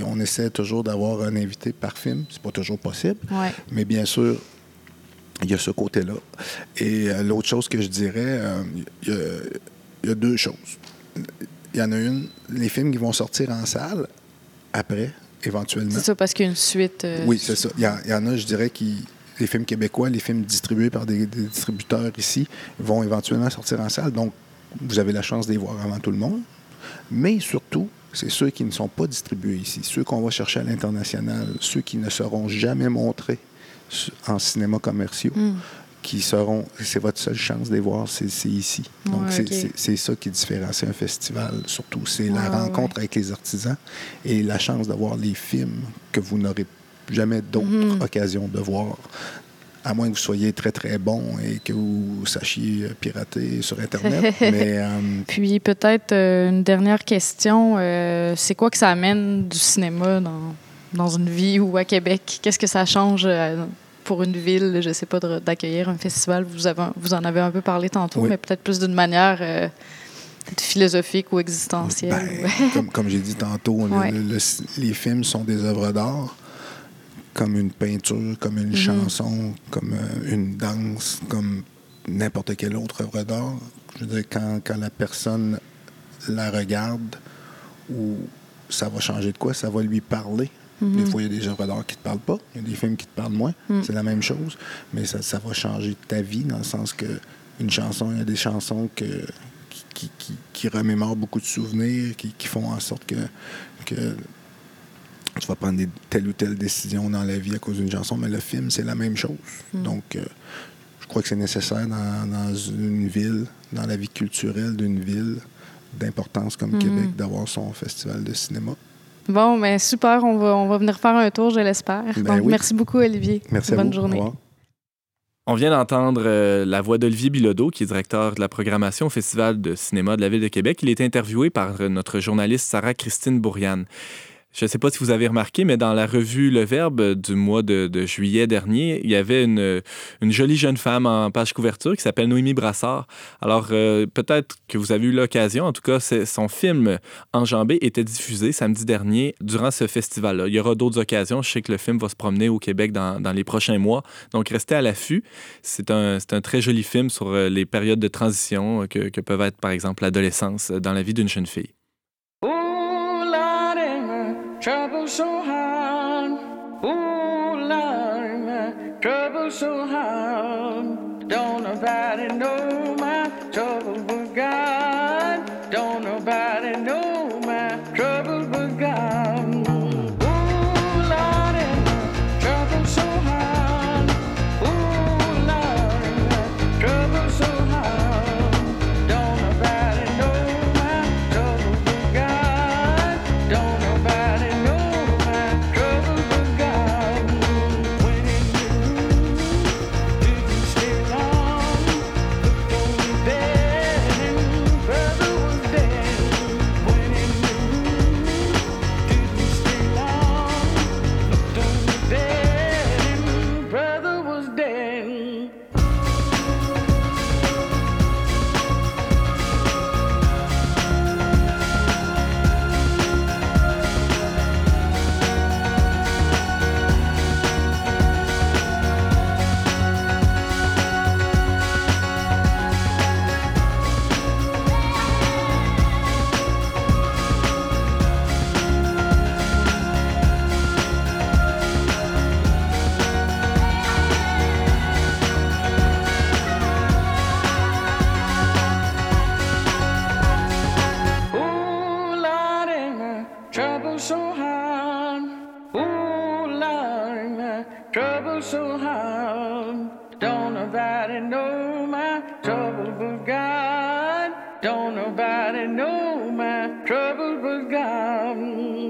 on essaie toujours d'avoir un invité par film. C'est pas toujours possible. Ouais. Mais bien sûr, il y a ce côté-là. Et euh, l'autre chose que je dirais, euh, il y, a- il y a deux choses. Il y en a une, les films qui vont sortir en salle après, éventuellement. C'est ça, parce qu'il y a une suite. euh, Oui, c'est ça. Il y, en- il y en a, je dirais, qui. Les films québécois, les films distribués par des, des distributeurs ici, vont éventuellement sortir en salle. Donc, vous avez la chance de les voir avant tout le monde. Mais surtout, c'est ceux qui ne sont pas distribués ici, ceux qu'on va chercher à l'international, ceux qui ne seront jamais montrés en cinéma commerciaux, Hmm. Qui seront. C'est votre seule chance de les voir, c'est ici. Donc, Ouais, c'est ça qui différencie un festival, surtout. C'est Ouais, la ouais, rencontre avec les artisans et la chance de voir les films que vous n'aurez jamais d'autres Mhm. occasions de voir. À moins que vous soyez très, très bon et que vous sachiez pirater sur Internet. [LAUGHS] mais euh, Puis peut-être euh, une dernière question. euh, c'est quoi que ça amène du cinéma dans, dans une vie ou à Québec? Qu'est-ce que ça change pour une ville, je sais pas, d'accueillir un festival? Vous, avez, vous en avez un peu parlé tantôt, Oui. mais peut-être plus d'une manière euh, philosophique ou existentiel. Ben, [LAUGHS] comme, comme j'ai dit tantôt, le- Ouais. le- le- les films sont des œuvres d'art, comme une peinture, comme une Mhm. chanson, comme euh, une danse, comme n'importe quelle autre œuvre d'art. Je veux dire, quand, quand la personne la regarde, ou ça va changer de quoi, ça va lui parler. Mhm. Des fois, il y a des œuvres d'art qui ne te parlent pas, il y a des films qui te parlent moins. Mhm. C'est la même chose, mais ça, ça va changer ta vie dans le sens que une chanson, il y a des chansons que, qui, qui, qui, qui remémorent beaucoup de souvenirs, qui, font en sorte que, que tu vas prendre des, telle ou telle décision dans la vie à cause d'une chanson, mais le film, c'est la même chose. Donc, euh, je crois que c'est nécessaire dans, dans une ville, dans la vie culturelle d'une ville d'importance comme Mhm. Québec, d'avoir son festival de cinéma. Bon, ben super, on va, on va venir faire un tour, je l'espère. Ben oui. merci beaucoup, Olivier. Merci à Bonne vous. Au journée. On vient d'entendre euh, la voix d'Olivier Bilodeau, qui est directeur de la programmation au Festival de cinéma de la Ville de Québec. Il est interviewé par euh, notre journaliste Sarah-Christine Bourriane. Je ne sais pas si vous avez remarqué, mais dans la revue Le Verbe du mois de, juillet dernier, il y avait une, jolie jeune femme en page couverture qui s'appelle Noémie Brassard. Alors, euh, peut-être que vous avez eu l'occasion, en tout cas, son film Enjambé était diffusé samedi dernier durant ce festival-là. Il y aura d'autres occasions. Je sais que le film va se promener au Québec dans, les prochains mois. Donc, restez à l'affût. C'est un, très joli film sur euh, les périodes de transition euh, que, peuvent être, par exemple, l'adolescence dans la vie d'une jeune fille. Trouble so hard. Ooh, Lord, my trouble so hard. Don't nobody know my trouble but God. Don't nobody trouble so hard. Ooh, Lord, my trouble so hard. Don't nobody know my trouble but God. Don't nobody know my trouble but God.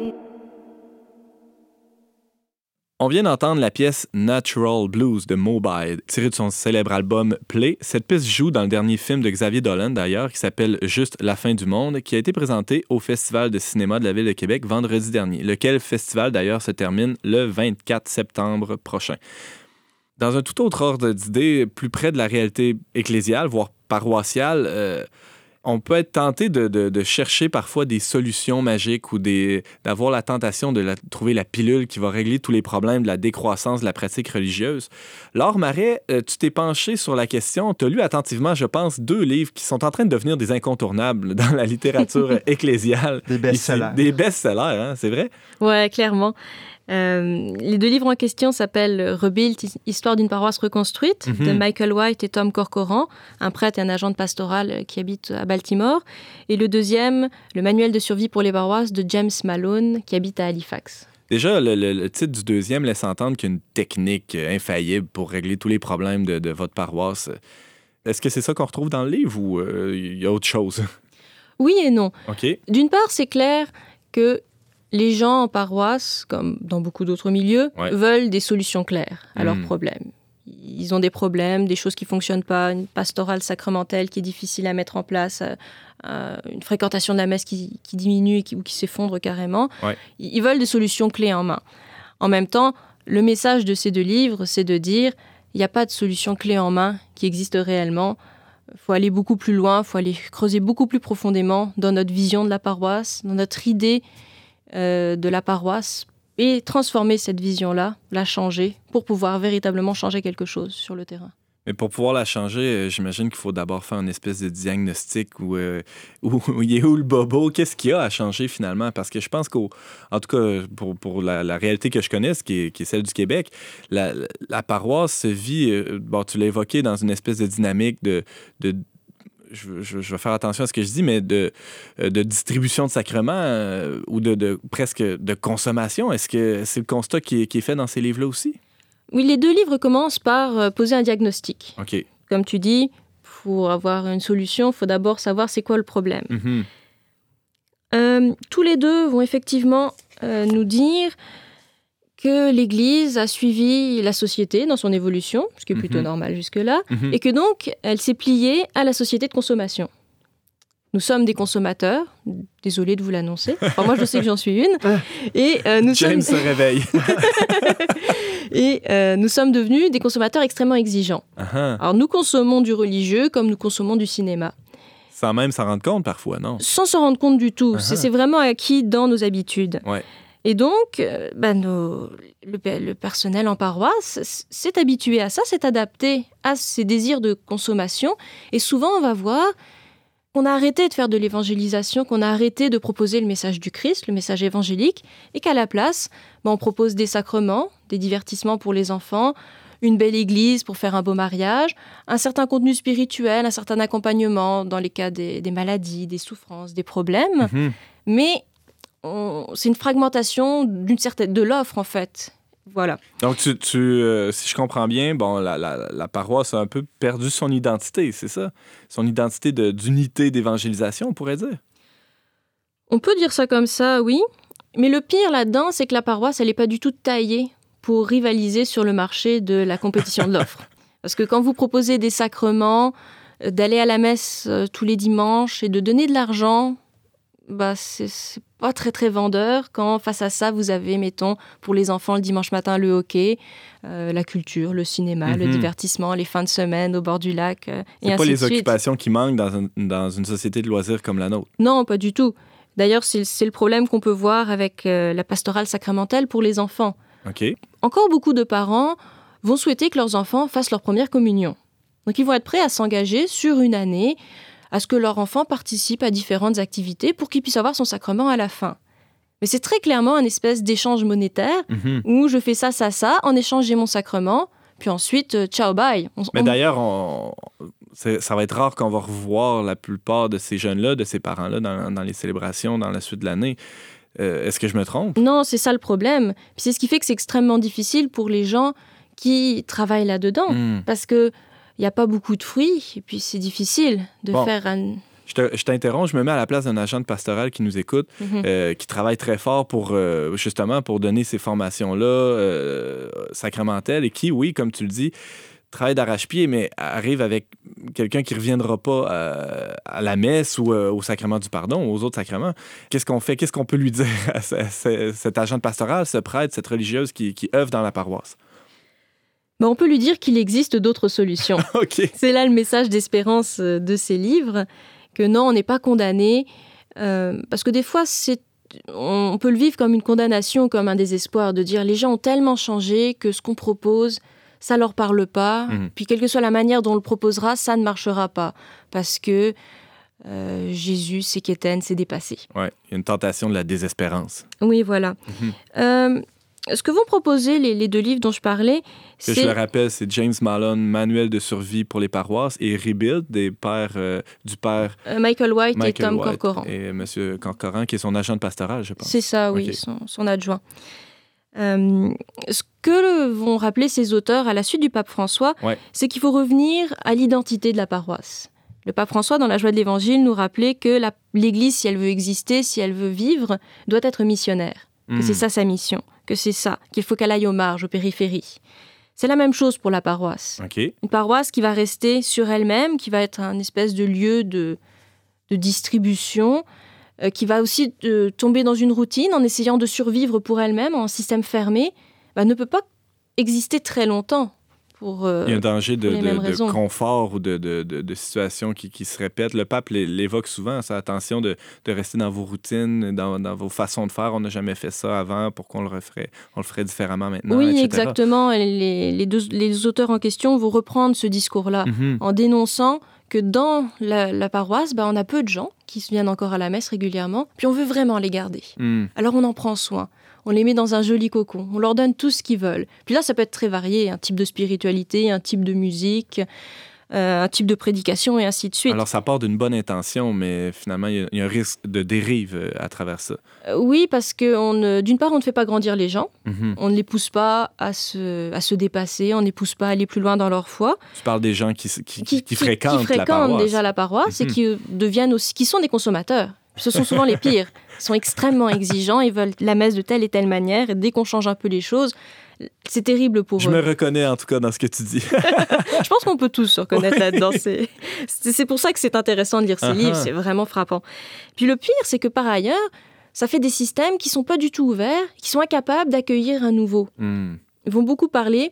On vient d'entendre la pièce Natural Blues de Mobile, tirée de son célèbre album Play. Cette piste joue dans le dernier film de Xavier Dolan, d'ailleurs, qui s'appelle Juste la fin du monde, qui a été présenté au Festival de cinéma de la Ville de Québec vendredi dernier, lequel festival, d'ailleurs, se termine le 24 septembre prochain. Dans un tout autre ordre d'idée, plus près de la réalité ecclésiale, voire paroissiale, euh, on peut être tenté de, de- de chercher parfois des solutions magiques ou d'avoir la tentation de la- trouver la pilule qui va régler tous les problèmes de la décroissance de la pratique religieuse. Laure Marais, euh, tu t'es penché sur la question. Tu as lu attentivement, je pense, deux livres qui sont en train de devenir des incontournables [LAUGHS] dans la littérature [LAUGHS] ecclésiale. Des best-sellers. Des best-sellers, hein, c'est vrai? Ouais, clairement. Euh, les deux livres en question s'appellent Rebuild, Histoire d'une paroisse reconstruite, Mhm. de Michael White et Tom Corcoran, un prêtre et un agent de pastoral euh, qui habite à Baltimore. Et le deuxième, Le manuel de survie pour les paroisses, de James Malone, qui habite à Halifax. Déjà, le, le- le titre du deuxième laisse entendre qu'il y a une technique euh, infaillible pour régler tous les problèmes de, de votre paroisse. Est-ce que c'est ça qu'on retrouve dans le livre ou euh, il y a autre chose? Oui et non. D'une part, c'est clair que les gens en paroisse, comme dans beaucoup d'autres milieux, Ouais. veulent des solutions claires à leurs Mm. problèmes. Ils ont des problèmes, des choses qui fonctionnent pas, une pastorale sacramentelle qui est difficile à mettre en place, euh, euh, une fréquentation de la messe qui, qui diminue et qui- ou qui s'effondre carrément. Ouais. Ils veulent des solutions clés en main. En même temps, le message de ces deux livres, c'est de dire il n'y a pas de solution clé en main qui existe réellement. Il faut aller beaucoup plus loin, il faut aller creuser beaucoup plus profondément dans notre vision de la paroisse, dans notre idée euh, de la paroisse, et transformer cette vision-là, la changer, pour pouvoir véritablement changer quelque chose sur le terrain. Mais pour pouvoir la changer, euh, j'imagine qu'il faut d'abord faire une espèce de diagnostic où, euh, [LAUGHS] où, où est où le bobo, qu'est-ce qu'il y a à changer finalement? Parce que je pense qu'en tout cas, pour, pour la, réalité que je connais, qui est, celle du Québec, la, paroisse se vit, euh, bon, tu l'as évoqué, dans une espèce de dynamique de je, je- je vais faire attention à ce que je dis, mais de, euh, de distribution de sacrements euh, ou de, de- presque de consommation. Est-ce que c'est le constat qui est, qui est fait dans ces livres-là aussi? Oui, les deux livres commencent par euh, poser un diagnostic. OK. Comme tu dis, pour avoir une solution, il faut d'abord savoir c'est quoi le problème. Mhm. Euh, tous les deux vont effectivement euh, nous dire que l'Église a suivi la société dans son évolution, ce qui est plutôt Mhm. normal jusque-là, Mhm. et que donc elle s'est pliée à la société de consommation. Nous sommes des consommateurs, désolé de vous l'annoncer. [LAUGHS] Enfin, moi, je sais que j'en suis une. Et euh, nous James sommes, se réveille. [LAUGHS] et euh, nous sommes devenus des consommateurs extrêmement exigeants. Ah ah. Alors, nous consommons du religieux comme nous consommons du cinéma. Sans même s'en rendre compte parfois, non? sans s'en rendre compte du tout. Ah C'est ah. c'est vraiment acquis dans nos habitudes. Ouais. Et donc, euh, nos- le, pe- le personnel en paroisse s'est habitué à ça, s'est adapté à ces désirs de consommation. Et souvent, on va voir qu'on a arrêté de faire de l'évangélisation, qu'on a arrêté de proposer le message du Christ, le message évangélique, et qu'à la place, ben, on propose des sacrements, des divertissements pour les enfants, une belle église pour faire un beau mariage, un certain contenu spirituel, un certain accompagnement dans les cas des, des maladies, des souffrances, des problèmes. Mhm. Mais c'est une fragmentation d'une certaine de l'offre en fait. Voilà. Donc, tu, tu, euh, si je comprends bien, bon, la, la- la paroisse a un peu perdu son identité, c'est ça? Son identité de- d'unité d'évangélisation, on pourrait dire? On peut dire ça comme ça, oui. Mais le pire là-dedans, c'est que la paroisse, elle n'est pas du tout taillée pour rivaliser sur le marché de la compétition de l'offre. [LAUGHS] Parce que quand vous proposez des sacrements, euh, d'aller à la messe euh, tous les dimanches et de donner de l'argent, bah c'est c'est pas très très vendeur. Quand face à ça, vous avez, mettons, pour les enfants le dimanche matin le hockey, euh, la culture, le cinéma, le Mhm. divertissement, les fins de semaine au bord du lac, euh, et pas de les suite. occupations qui manquent dans, un- dans une société de loisirs comme la nôtre. Non, pas du tout. D'ailleurs, c'est le problème qu'on peut voir avec euh, la pastorale sacramentelle pour les enfants. Encore beaucoup de parents vont souhaiter que leurs enfants fassent leur première communion. Donc ils vont être prêts à s'engager sur une année à ce que leur enfant participe à différentes activités pour qu'il puisse avoir son sacrement à la fin. Mais c'est très clairement un espèce d'échange monétaire Mhm. où je fais ça, ça, ça, en échange j'ai mon sacrement, puis ensuite, euh, ciao, bye. On- Mais on- d'ailleurs, on- ça va être rare qu'on va revoir la plupart de ces jeunes-là, de ces parents-là, dans, dans les célébrations, dans la suite de l'année. Euh, Est-ce que je me trompe? Non, c'est ça le problème. Puis c'est ce qui fait que c'est extrêmement difficile pour les gens qui travaillent là-dedans. Hmm. Parce que il n'y a pas beaucoup de fruits, et puis c'est difficile de Bon. faire un... Je te- je t'interromps, je me mets à la place d'un agent de pastoral qui nous écoute, Mhm. euh, qui travaille très fort pour euh, justement pour donner ces formations-là euh, sacramentelles et qui, oui, comme tu le dis, travaille d'arrache-pied, mais arrive avec quelqu'un qui ne reviendra pas à la messe ou au sacrement du pardon, aux autres sacrements. Qu'est-ce qu'on fait? Qu'est-ce qu'on peut lui dire [LAUGHS] à, ce- à ce- cet agent de pastoral, ce prêtre, cette religieuse qui, qui œuvre dans la paroisse? On peut lui dire qu'il existe d'autres solutions. [LAUGHS] C'est là le message d'espérance euh, de ces livres, que non, on n'est pas condamné, euh, parce que des fois, c'est on peut le vivre comme une condamnation, comme un désespoir, de dire les gens ont tellement changé que ce qu'on propose, ça leur parle pas, Mhm. puis quelle que soit la manière dont on le proposera, ça ne marchera pas, parce que euh, Jésus, c'est qu'Étienne, c'est dépassé. Ouais, il y a une tentation de la désespérance. Oui, voilà. Mhm. Euh, ce que vont proposer les, les deux livres dont je parlais, Que je le rappelle, c'est James Malone, Manuel de survie pour les paroisses, et Rebuild, des pères, euh, du père euh, Michael White Michael et Tom White Corcoran. et M. Corcoran, qui est son agent de pastoral, je pense. C'est ça, oui, son, son adjoint. Euh, ce que vont rappeler ces auteurs à la suite du pape François, Ouais. c'est qu'il faut revenir à l'identité de la paroisse. Le pape François, dans la joie de l'Évangile, nous rappelait que l'Église, si elle veut exister, si elle veut vivre, doit être missionnaire. Que Hmm. c'est ça sa mission, que c'est ça, qu'il faut qu'elle aille aux marges, aux périphéries. C'est la même chose pour la paroisse. Une paroisse qui va rester sur elle-même, qui va être un espèce de lieu de, de distribution, euh, qui va aussi euh, tomber dans une routine en essayant de survivre pour elle-même en système fermé, bah, ne peut pas exister très longtemps. Pour... euh, Il y a un danger de, confort ou de, situations qui, qui se répètent. Le pape l'é- l'évoque souvent, ça, attention de, de rester dans vos routines, dans, dans vos façons de faire. On n'a jamais fait ça avant, pourquoi on le referait, on le ferait différemment maintenant, oui, etc. exactement. Les, les deux, les auteurs en question vont reprendre ce discours-là Mhm. en dénonçant que dans la, la paroisse, bah, on a peu de gens qui se viennent encore à la messe régulièrement, puis on veut vraiment les garder. Mm. Alors on en prend soin. On les met dans un joli cocon. On leur donne tout ce qu'ils veulent. Puis là, ça peut être très varié. Un type de spiritualité, un type de musique, un type de prédication et ainsi de suite. Alors, ça part d'une bonne intention, mais finalement, il y a, un risque de dérive euh, à travers ça. Euh, oui, parce que d'une part, on ne fait pas grandir les gens. Mhm. On ne les pousse pas à se, à se dépasser. On ne les pousse pas à aller plus loin dans leur foi. Tu parles des gens qui, qui, qui- qui fréquentent, la fréquentent paroisse. déjà la paroisse Mhm. et qui euh, deviennent aussi, qui sont des consommateurs. Ce sont souvent les pires. Ils sont extrêmement exigeants. Ils veulent la messe de telle et telle manière. Et dès qu'on change un peu les choses, c'est terrible pour Je eux. me reconnais en tout cas dans ce que tu dis. [LAUGHS] Je pense qu'on peut tous se reconnaître [LAUGHS] là-dedans. C'est pour ça que c'est intéressant de lire ces Uh-huh. livres. C'est vraiment frappant. Puis le pire, c'est que par ailleurs, ça fait des systèmes qui sont pas du tout ouverts, qui sont incapables d'accueillir un nouveau. Mm. Ils vont beaucoup parler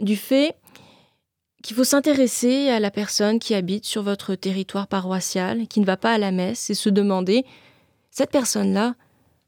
du fait qu'il faut s'intéresser à la personne qui habite sur votre territoire paroissial, qui ne va pas à la messe, et se demander, cette personne-là,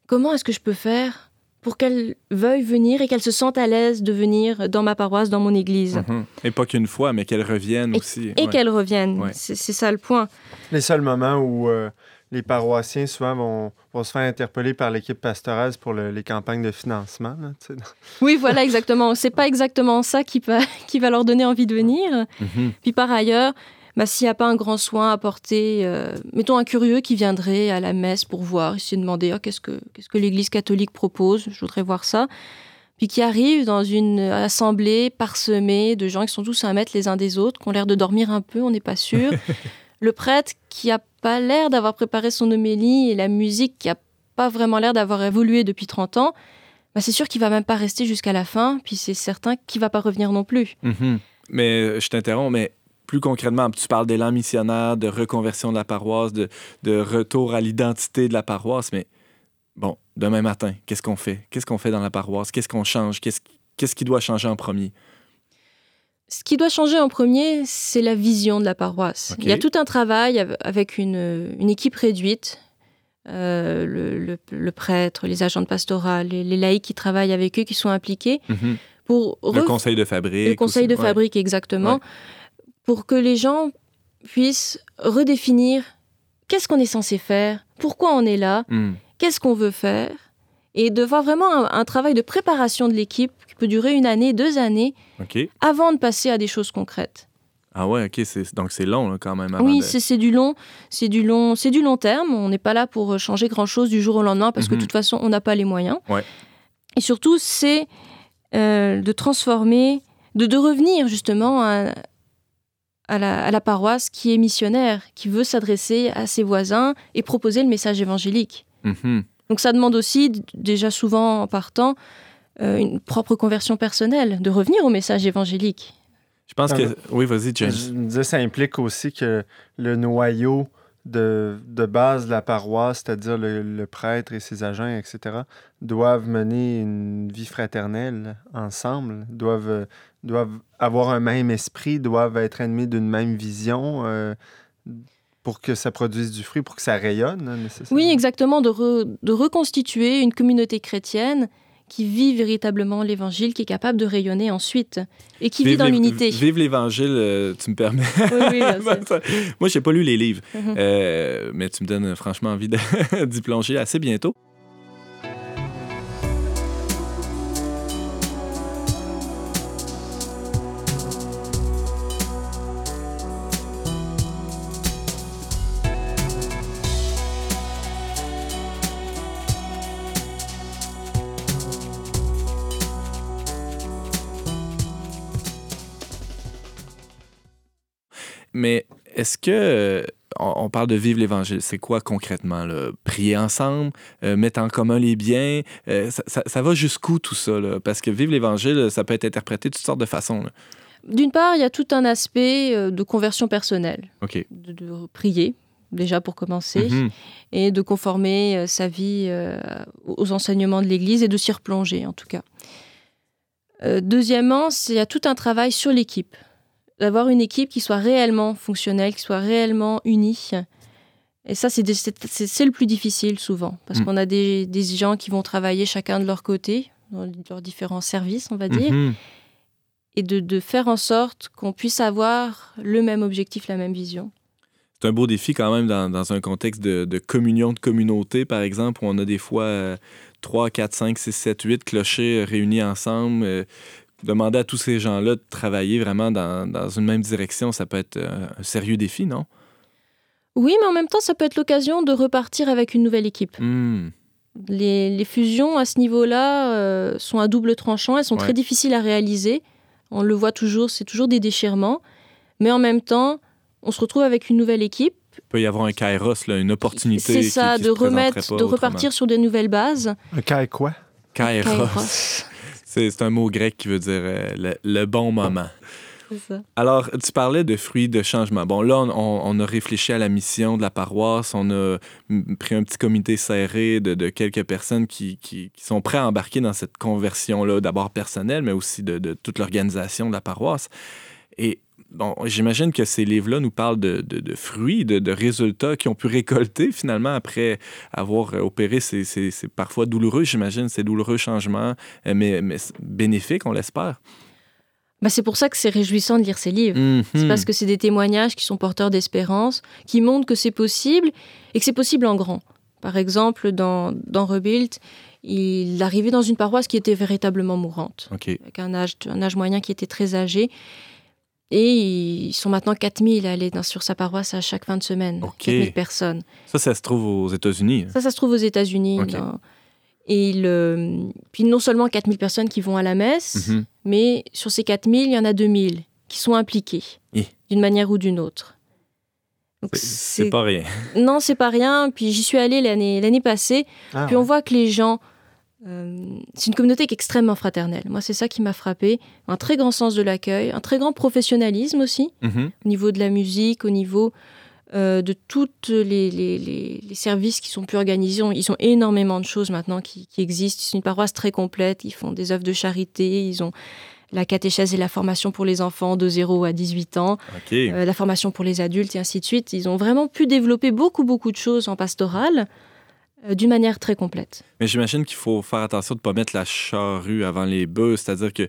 comment est-ce que je peux faire pour qu'elle veuille venir et qu'elle se sente à l'aise de venir dans ma paroisse, dans mon église, Mhm. Et pas qu'une fois, mais qu'elles reviennent aussi. et Ouais. qu'elle revienne. Ouais. C'est c'est ça le point. Les seuls moments où euh, les paroissiens souvent vont, vont se faire interpeller par l'équipe pastorale pour le- les campagnes de financement. là. [LAUGHS] Oui, voilà, exactement. C'est pas exactement ça qui, va- [LAUGHS] qui va leur donner envie de venir. Mhm. Puis par ailleurs, bah, s'il n'y a pas un grand soin apporté, euh, mettons un curieux qui viendrait à la messe pour voir, essayer de demander Ah, qu'est-ce que, qu'est-ce que l'Église catholique propose, je voudrais voir ça, puis qui arrive dans une assemblée parsemée de gens qui sont tous à un mètre les uns des autres, qui ont l'air de dormir un peu, on n'est pas sûr. [LAUGHS] Le prêtre qui a pas l'air d'avoir préparé son homélie et la musique qui a pas vraiment l'air d'avoir évolué depuis 30 ans, bah, c'est sûr qu'il va même pas rester jusqu'à la fin, puis c'est certain qu'il va pas revenir non plus. Mhm. Mais je t'interromps, mais plus concrètement, tu parles d'élan missionnaire, de reconversion de la paroisse, de, de retour à l'identité de la paroisse, mais bon, demain matin, qu'est-ce qu'on fait? Qu'est-ce qu'on fait dans la paroisse? Qu'est-ce qu'on change? Qu'est-ce qu'est-ce qui doit changer en premier? Ce qui doit changer en premier, c'est la vision de la paroisse. Il y a tout un travail av- avec une, une équipe réduite, euh, le, le- le prêtre, les agents de pastoral, les, les laïcs qui travaillent avec eux, qui sont impliqués, Mhm. pour Le ref- conseil de fabrique. le conseil de ouais. fabrique exactement, pour que les gens puissent redéfinir qu'est-ce qu'on est censé faire, pourquoi on est là, Mm. qu'est-ce qu'on veut faire, et de voir vraiment un, un travail de préparation de l'équipe qui peut durer une année, deux années, avant de passer à des choses concrètes. Ah ouais, OK. c'est- Donc, c'est long là, quand même. avant Oui, de- c'est c'est du long, c'est du long, c'est du long terme. On n'est pas là pour changer grand chose du jour au lendemain parce que Mhm. de toute façon, on n'a pas les moyens. Ouais. Et surtout, c'est euh, de transformer, de, de revenir justement à, à la, à la paroisse qui est missionnaire, qui veut s'adresser à ses voisins et proposer le message évangélique. Mhm. Donc ça demande aussi, déjà souvent en partant, euh, une propre conversion personnelle, de revenir au message évangélique. Je pense que. Oui, vas-y, James. Je me disais, ça implique aussi que le noyau de, de base de la paroisse, c'est-à-dire le, le prêtre et ses agents, etc., doivent mener une vie fraternelle ensemble, doivent, euh, doivent avoir un même esprit, doivent être animés d'une même vision euh, pour que ça produise du fruit, pour que ça rayonne, hein, nécessairement. Oui, exactement, de, re- de reconstituer une communauté chrétienne qui vit véritablement l'évangile, qui est capable de rayonner ensuite et qui vit dans l'unité. Vive l'Évangile, euh, tu me permets. Oui, oui, [LAUGHS] Moi, je n'ai pas lu les livres, Mhm. Euh, mais tu me donnes franchement envie [LAUGHS] d'y plonger assez bientôt. Mais est-ce que euh, on, parle de vivre l'Évangile C'est quoi concrètement là? Prier ensemble, euh, mettre en commun les biens. euh, ça, ça- ça va jusqu'où tout ça là? Parce que vivre l'Évangile, ça peut être interprété de toutes sortes de façons. D'une part, il y a tout un aspect de conversion personnelle, de, de prier déjà pour commencer, Mhm. et de conformer sa vie euh, aux enseignements de l'Église et de s'y replonger en tout cas. Deuxièmement, il y a tout un travail sur l'équipe. D'avoir une équipe qui soit réellement fonctionnelle, qui soit réellement unie. Et ça, c'est le plus difficile souvent, parce Mm. qu'on a des, des gens qui vont travailler chacun de leur côté, dans leurs différents services, on va dire, Mhm. et de, de faire en sorte qu'on puisse avoir le même objectif, la même vision. C'est un beau défi quand même dans, dans un contexte de, de communion de communauté, par exemple, où on a des fois euh, 3, 4, 5, 6, 7, 8 clochers euh, réunis ensemble. euh, demander à tous ces gens-là de travailler vraiment dans, dans une même direction, ça peut être euh, un sérieux défi, non? Oui, mais en même temps, ça peut être l'occasion de repartir avec une nouvelle équipe. Hmm. Les, les fusions à ce niveau-là euh, sont à double tranchant, elles sont Ouais. très difficiles à réaliser. On le voit toujours, c'est toujours des déchirements. Mais en même temps, on se retrouve avec une nouvelle équipe. Il peut y avoir un kairos, là, une opportunité. C'est ça, qui de remettre, pas de autrement. repartir sur de nouvelles bases. Un quoi? Kairos. Kairos. C'est un mot grec qui veut dire euh, le, le bon moment. Ça. Alors, tu parlais de fruits de changement. Bon, là, on, a réfléchi à la mission de la paroisse. On a pris un petit comité serré de, de quelques personnes qui, qui- qui sont prêts à embarquer dans cette conversion-là, d'abord personnelle, mais aussi de, de toute l'organisation de la paroisse. Et bon, j'imagine que ces livres-là nous parlent de, de- de fruits, de, de résultats qui ont pu récolter finalement après avoir opéré ces, ces- ces parfois douloureux, j'imagine, ces douloureux changements, euh, mais, mais bénéfiques, on l'espère. Bah, c'est pour ça que c'est réjouissant de lire ces livres. C'est Mhm. parce que c'est des témoignages qui sont porteurs d'espérance, qui montrent que c'est possible et que c'est possible en grand. Par exemple, dans, dans Rebuild, il arrivait dans une paroisse qui était véritablement mourante, avec un âge, un âge moyen qui était très âgé. Et ils sont maintenant 4000 à aller dans- sur sa paroisse à chaque fin de semaine. Ok. 4000 personnes. Ça, ça se trouve aux États-Unis. hein? Ça, ça se trouve aux États-Unis. Ok. dans- Et il, euh, puis non seulement 4000 personnes qui vont à la messe, Mhm. mais sur ces 4000, il y en a 2000 qui sont impliqués d'une manière ou d'une autre. C'est pas rien. Non, c'est pas rien. Puis j'y suis allée l'année l'année passée. Ah, puis on voit que les gens. Euh, c'est une communauté qui est extrêmement fraternelle. Moi, c'est ça qui m'a frappé. Un très grand sens de l'accueil, un très grand professionnalisme aussi, Mhm. au niveau de la musique, au niveau euh, de tous les, les- les- les services qui sont plus organisés. Ils ont énormément de choses maintenant qui, qui existent. C'est une paroisse très complète. Ils font des œuvres de charité. Ils ont la catéchèse et la formation pour les enfants de 0 à 18 ans, euh, la formation pour les adultes et ainsi de suite. Ils ont vraiment pu développer beaucoup, beaucoup de choses en pastoral d'une manière très complète. Mais j'imagine qu'il faut faire attention de ne pas mettre la charrue avant les bœufs, c'est-à-dire que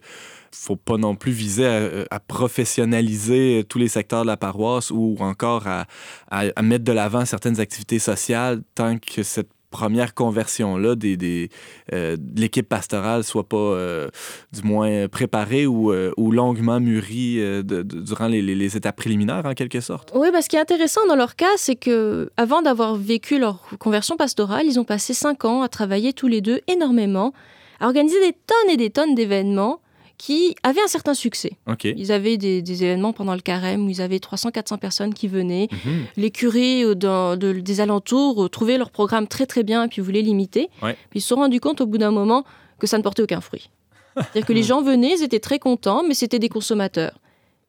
faut pas non plus viser à, à professionnaliser tous les secteurs de la paroisse ou encore à mettre de l'avant certaines activités sociales tant que cette première conversion-là des, euh, de l'équipe pastorale soit pas euh, du moins préparée ou, euh, longuement mûrie durant les, étapes préliminaires en quelque sorte? Oui, bah, ce qui est intéressant dans leur cas, c'est que avant d'avoir vécu leur conversion pastorale, ils ont passé cinq ans à travailler tous les deux énormément, à organiser des tonnes et des tonnes d'événements qui avaient un certain succès. Ils avaient des, des événements pendant le carême où ils avaient 300-400 personnes qui venaient. Mhm. Les curés euh, dans- de- des alentours euh, trouvaient leur programme très très bien et puis voulaient l'imiter. Ouais. Puis ils se sont rendus compte au bout d'un moment que ça ne portait aucun fruit. C'est-à-dire que les [LAUGHS] gens venaient, ils étaient très contents, mais c'était des consommateurs.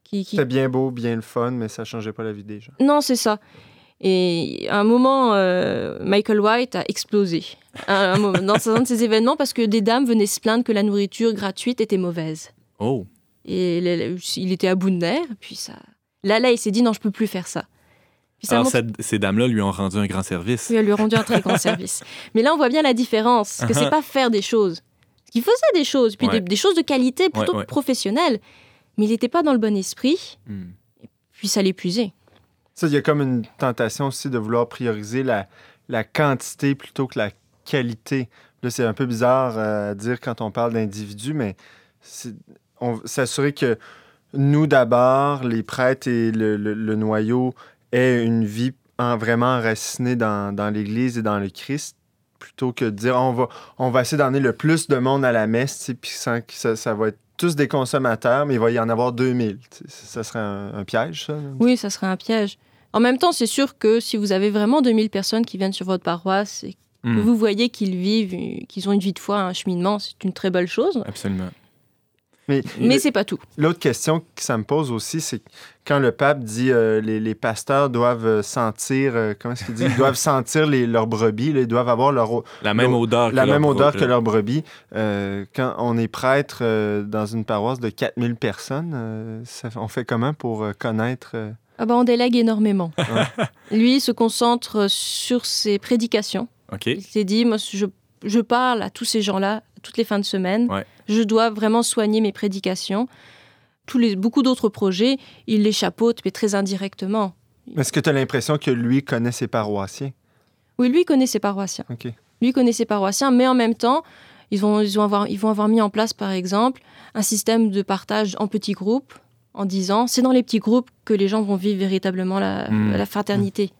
Qui, qui- C'était bien beau, bien le fun, mais ça changeait pas la vie des gens. Non, c'est ça. Et à un moment, euh, Michael White a explosé À un moment- dans un de ces événements parce que des dames venaient se plaindre que la nourriture gratuite était mauvaise. Oh. Et il était à bout de nerfs. Puis ça... Là, là, il s'est dit non, je peux plus faire ça. Alors, montre- cette- ces dames-là lui ont rendu un grand service. Oui, elle lui a rendu un très grand [LAUGHS] service. Mais là, on voit bien la différence, que c'est pas faire des choses. Il faisait des choses, puis Uh-huh. Ouais. des, des choses de qualité plutôt Ouais, professionnelles. Mais il n'était pas dans le bon esprit, Hmm. puis ça l'épuisait. Ça, il y a comme une tentation aussi de vouloir prioriser la, la quantité plutôt que la qualité. Là, c'est un peu bizarre euh, à dire quand on parle d'individus, mais on- s'assurer que nous, d'abord, les prêtres et le, le- noyau, aient une vie en- vraiment enracinée dans, dans l'Église et dans le Christ, plutôt que de dire on va, on va essayer d'emmener le plus de monde à la messe, puis sans que ça, ça va être tous des consommateurs, mais il va y en avoir 2000. tu sais. Ça, serait un, un piège, ça? Oui, ça serait un piège. En même temps, c'est sûr que si vous avez vraiment 2000 personnes qui viennent sur votre paroisse et que Hmm. vous voyez qu'ils vivent, qu'ils ont une vie de foi, un cheminement, c'est une très belle chose. Absolument. Mais, Mais c'est pas tout. L'autre question que ça me pose aussi, c'est quand le pape dit euh, les, les pasteurs doivent euh, sentir, euh, comment est-ce qu'il dit, ils doivent [LAUGHS] sentir les, leurs brebis, là, ils doivent avoir leur, La même leur- odeur que la leur même odeur que leurs brebis. Euh, quand on est prêtre euh, dans une paroisse de 4000 personnes, euh, ça- on fait comment pour euh, connaître euh, Ah bah, on délègue énormément. [LAUGHS] Lui il se concentre sur ses prédications. OK. Il s'est dit, moi, je, je parle à tous ces gens-là toutes les fins de semaine. Ouais. Je dois vraiment soigner mes prédications. Tous les, beaucoup d'autres projets, il les chapeaute, mais très indirectement. Est-ce que tu as l'impression que lui connaît ses paroissiens? Oui, lui connaît ses paroissiens. Lui connaît ses paroissiens, mais en même temps, ils vont, ils, vont avoir, ils vont avoir mis en place, par exemple, un système de partage en petits groupes, en disant, c'est dans les petits groupes que les gens vont vivre véritablement la, Mm. la fraternité.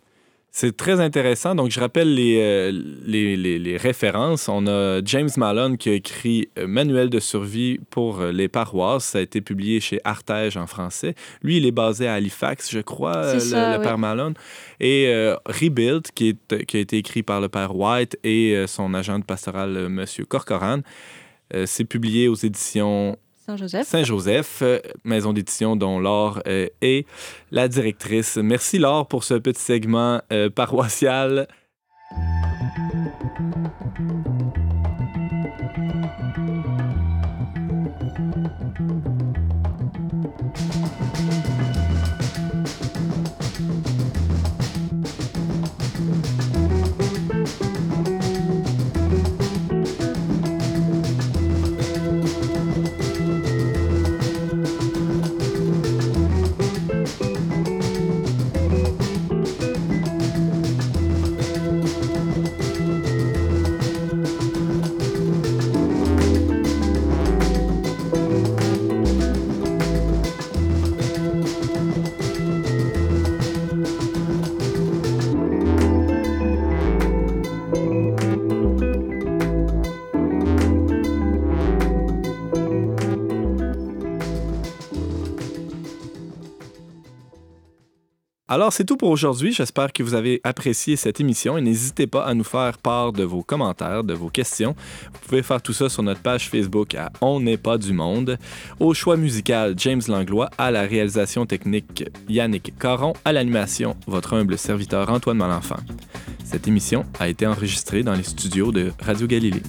C'est très intéressant. Donc, je rappelle les, euh, les, les- les références. On a James Malone qui a écrit euh, Manuel de survie pour euh, les paroisses. Ça a été publié chez Artege en français. Lui, il est basé à Halifax, je crois, euh, le, ça, le oui. père Malone. Et euh, Rebuild, qui, est, qui a été écrit par le père White et euh, son agent de pastoral, euh, Monsieur Corcoran. Euh, c'est publié aux éditions Saint-Joseph. Euh, maison d'édition dont Laure euh, est la directrice. Merci Laure pour ce petit segment euh, paroissial. Alors, c'est tout pour aujourd'hui. J'espère que vous avez apprécié cette émission et n'hésitez pas à nous faire part de vos commentaires, de vos questions. Vous pouvez faire tout ça sur notre page Facebook à On n'est pas du monde. Au choix musical, James Langlois. À la réalisation technique, Yannick Caron. À l'animation, votre humble serviteur Antoine Malenfant. Cette émission a été enregistrée dans les studios de Radio Galilée.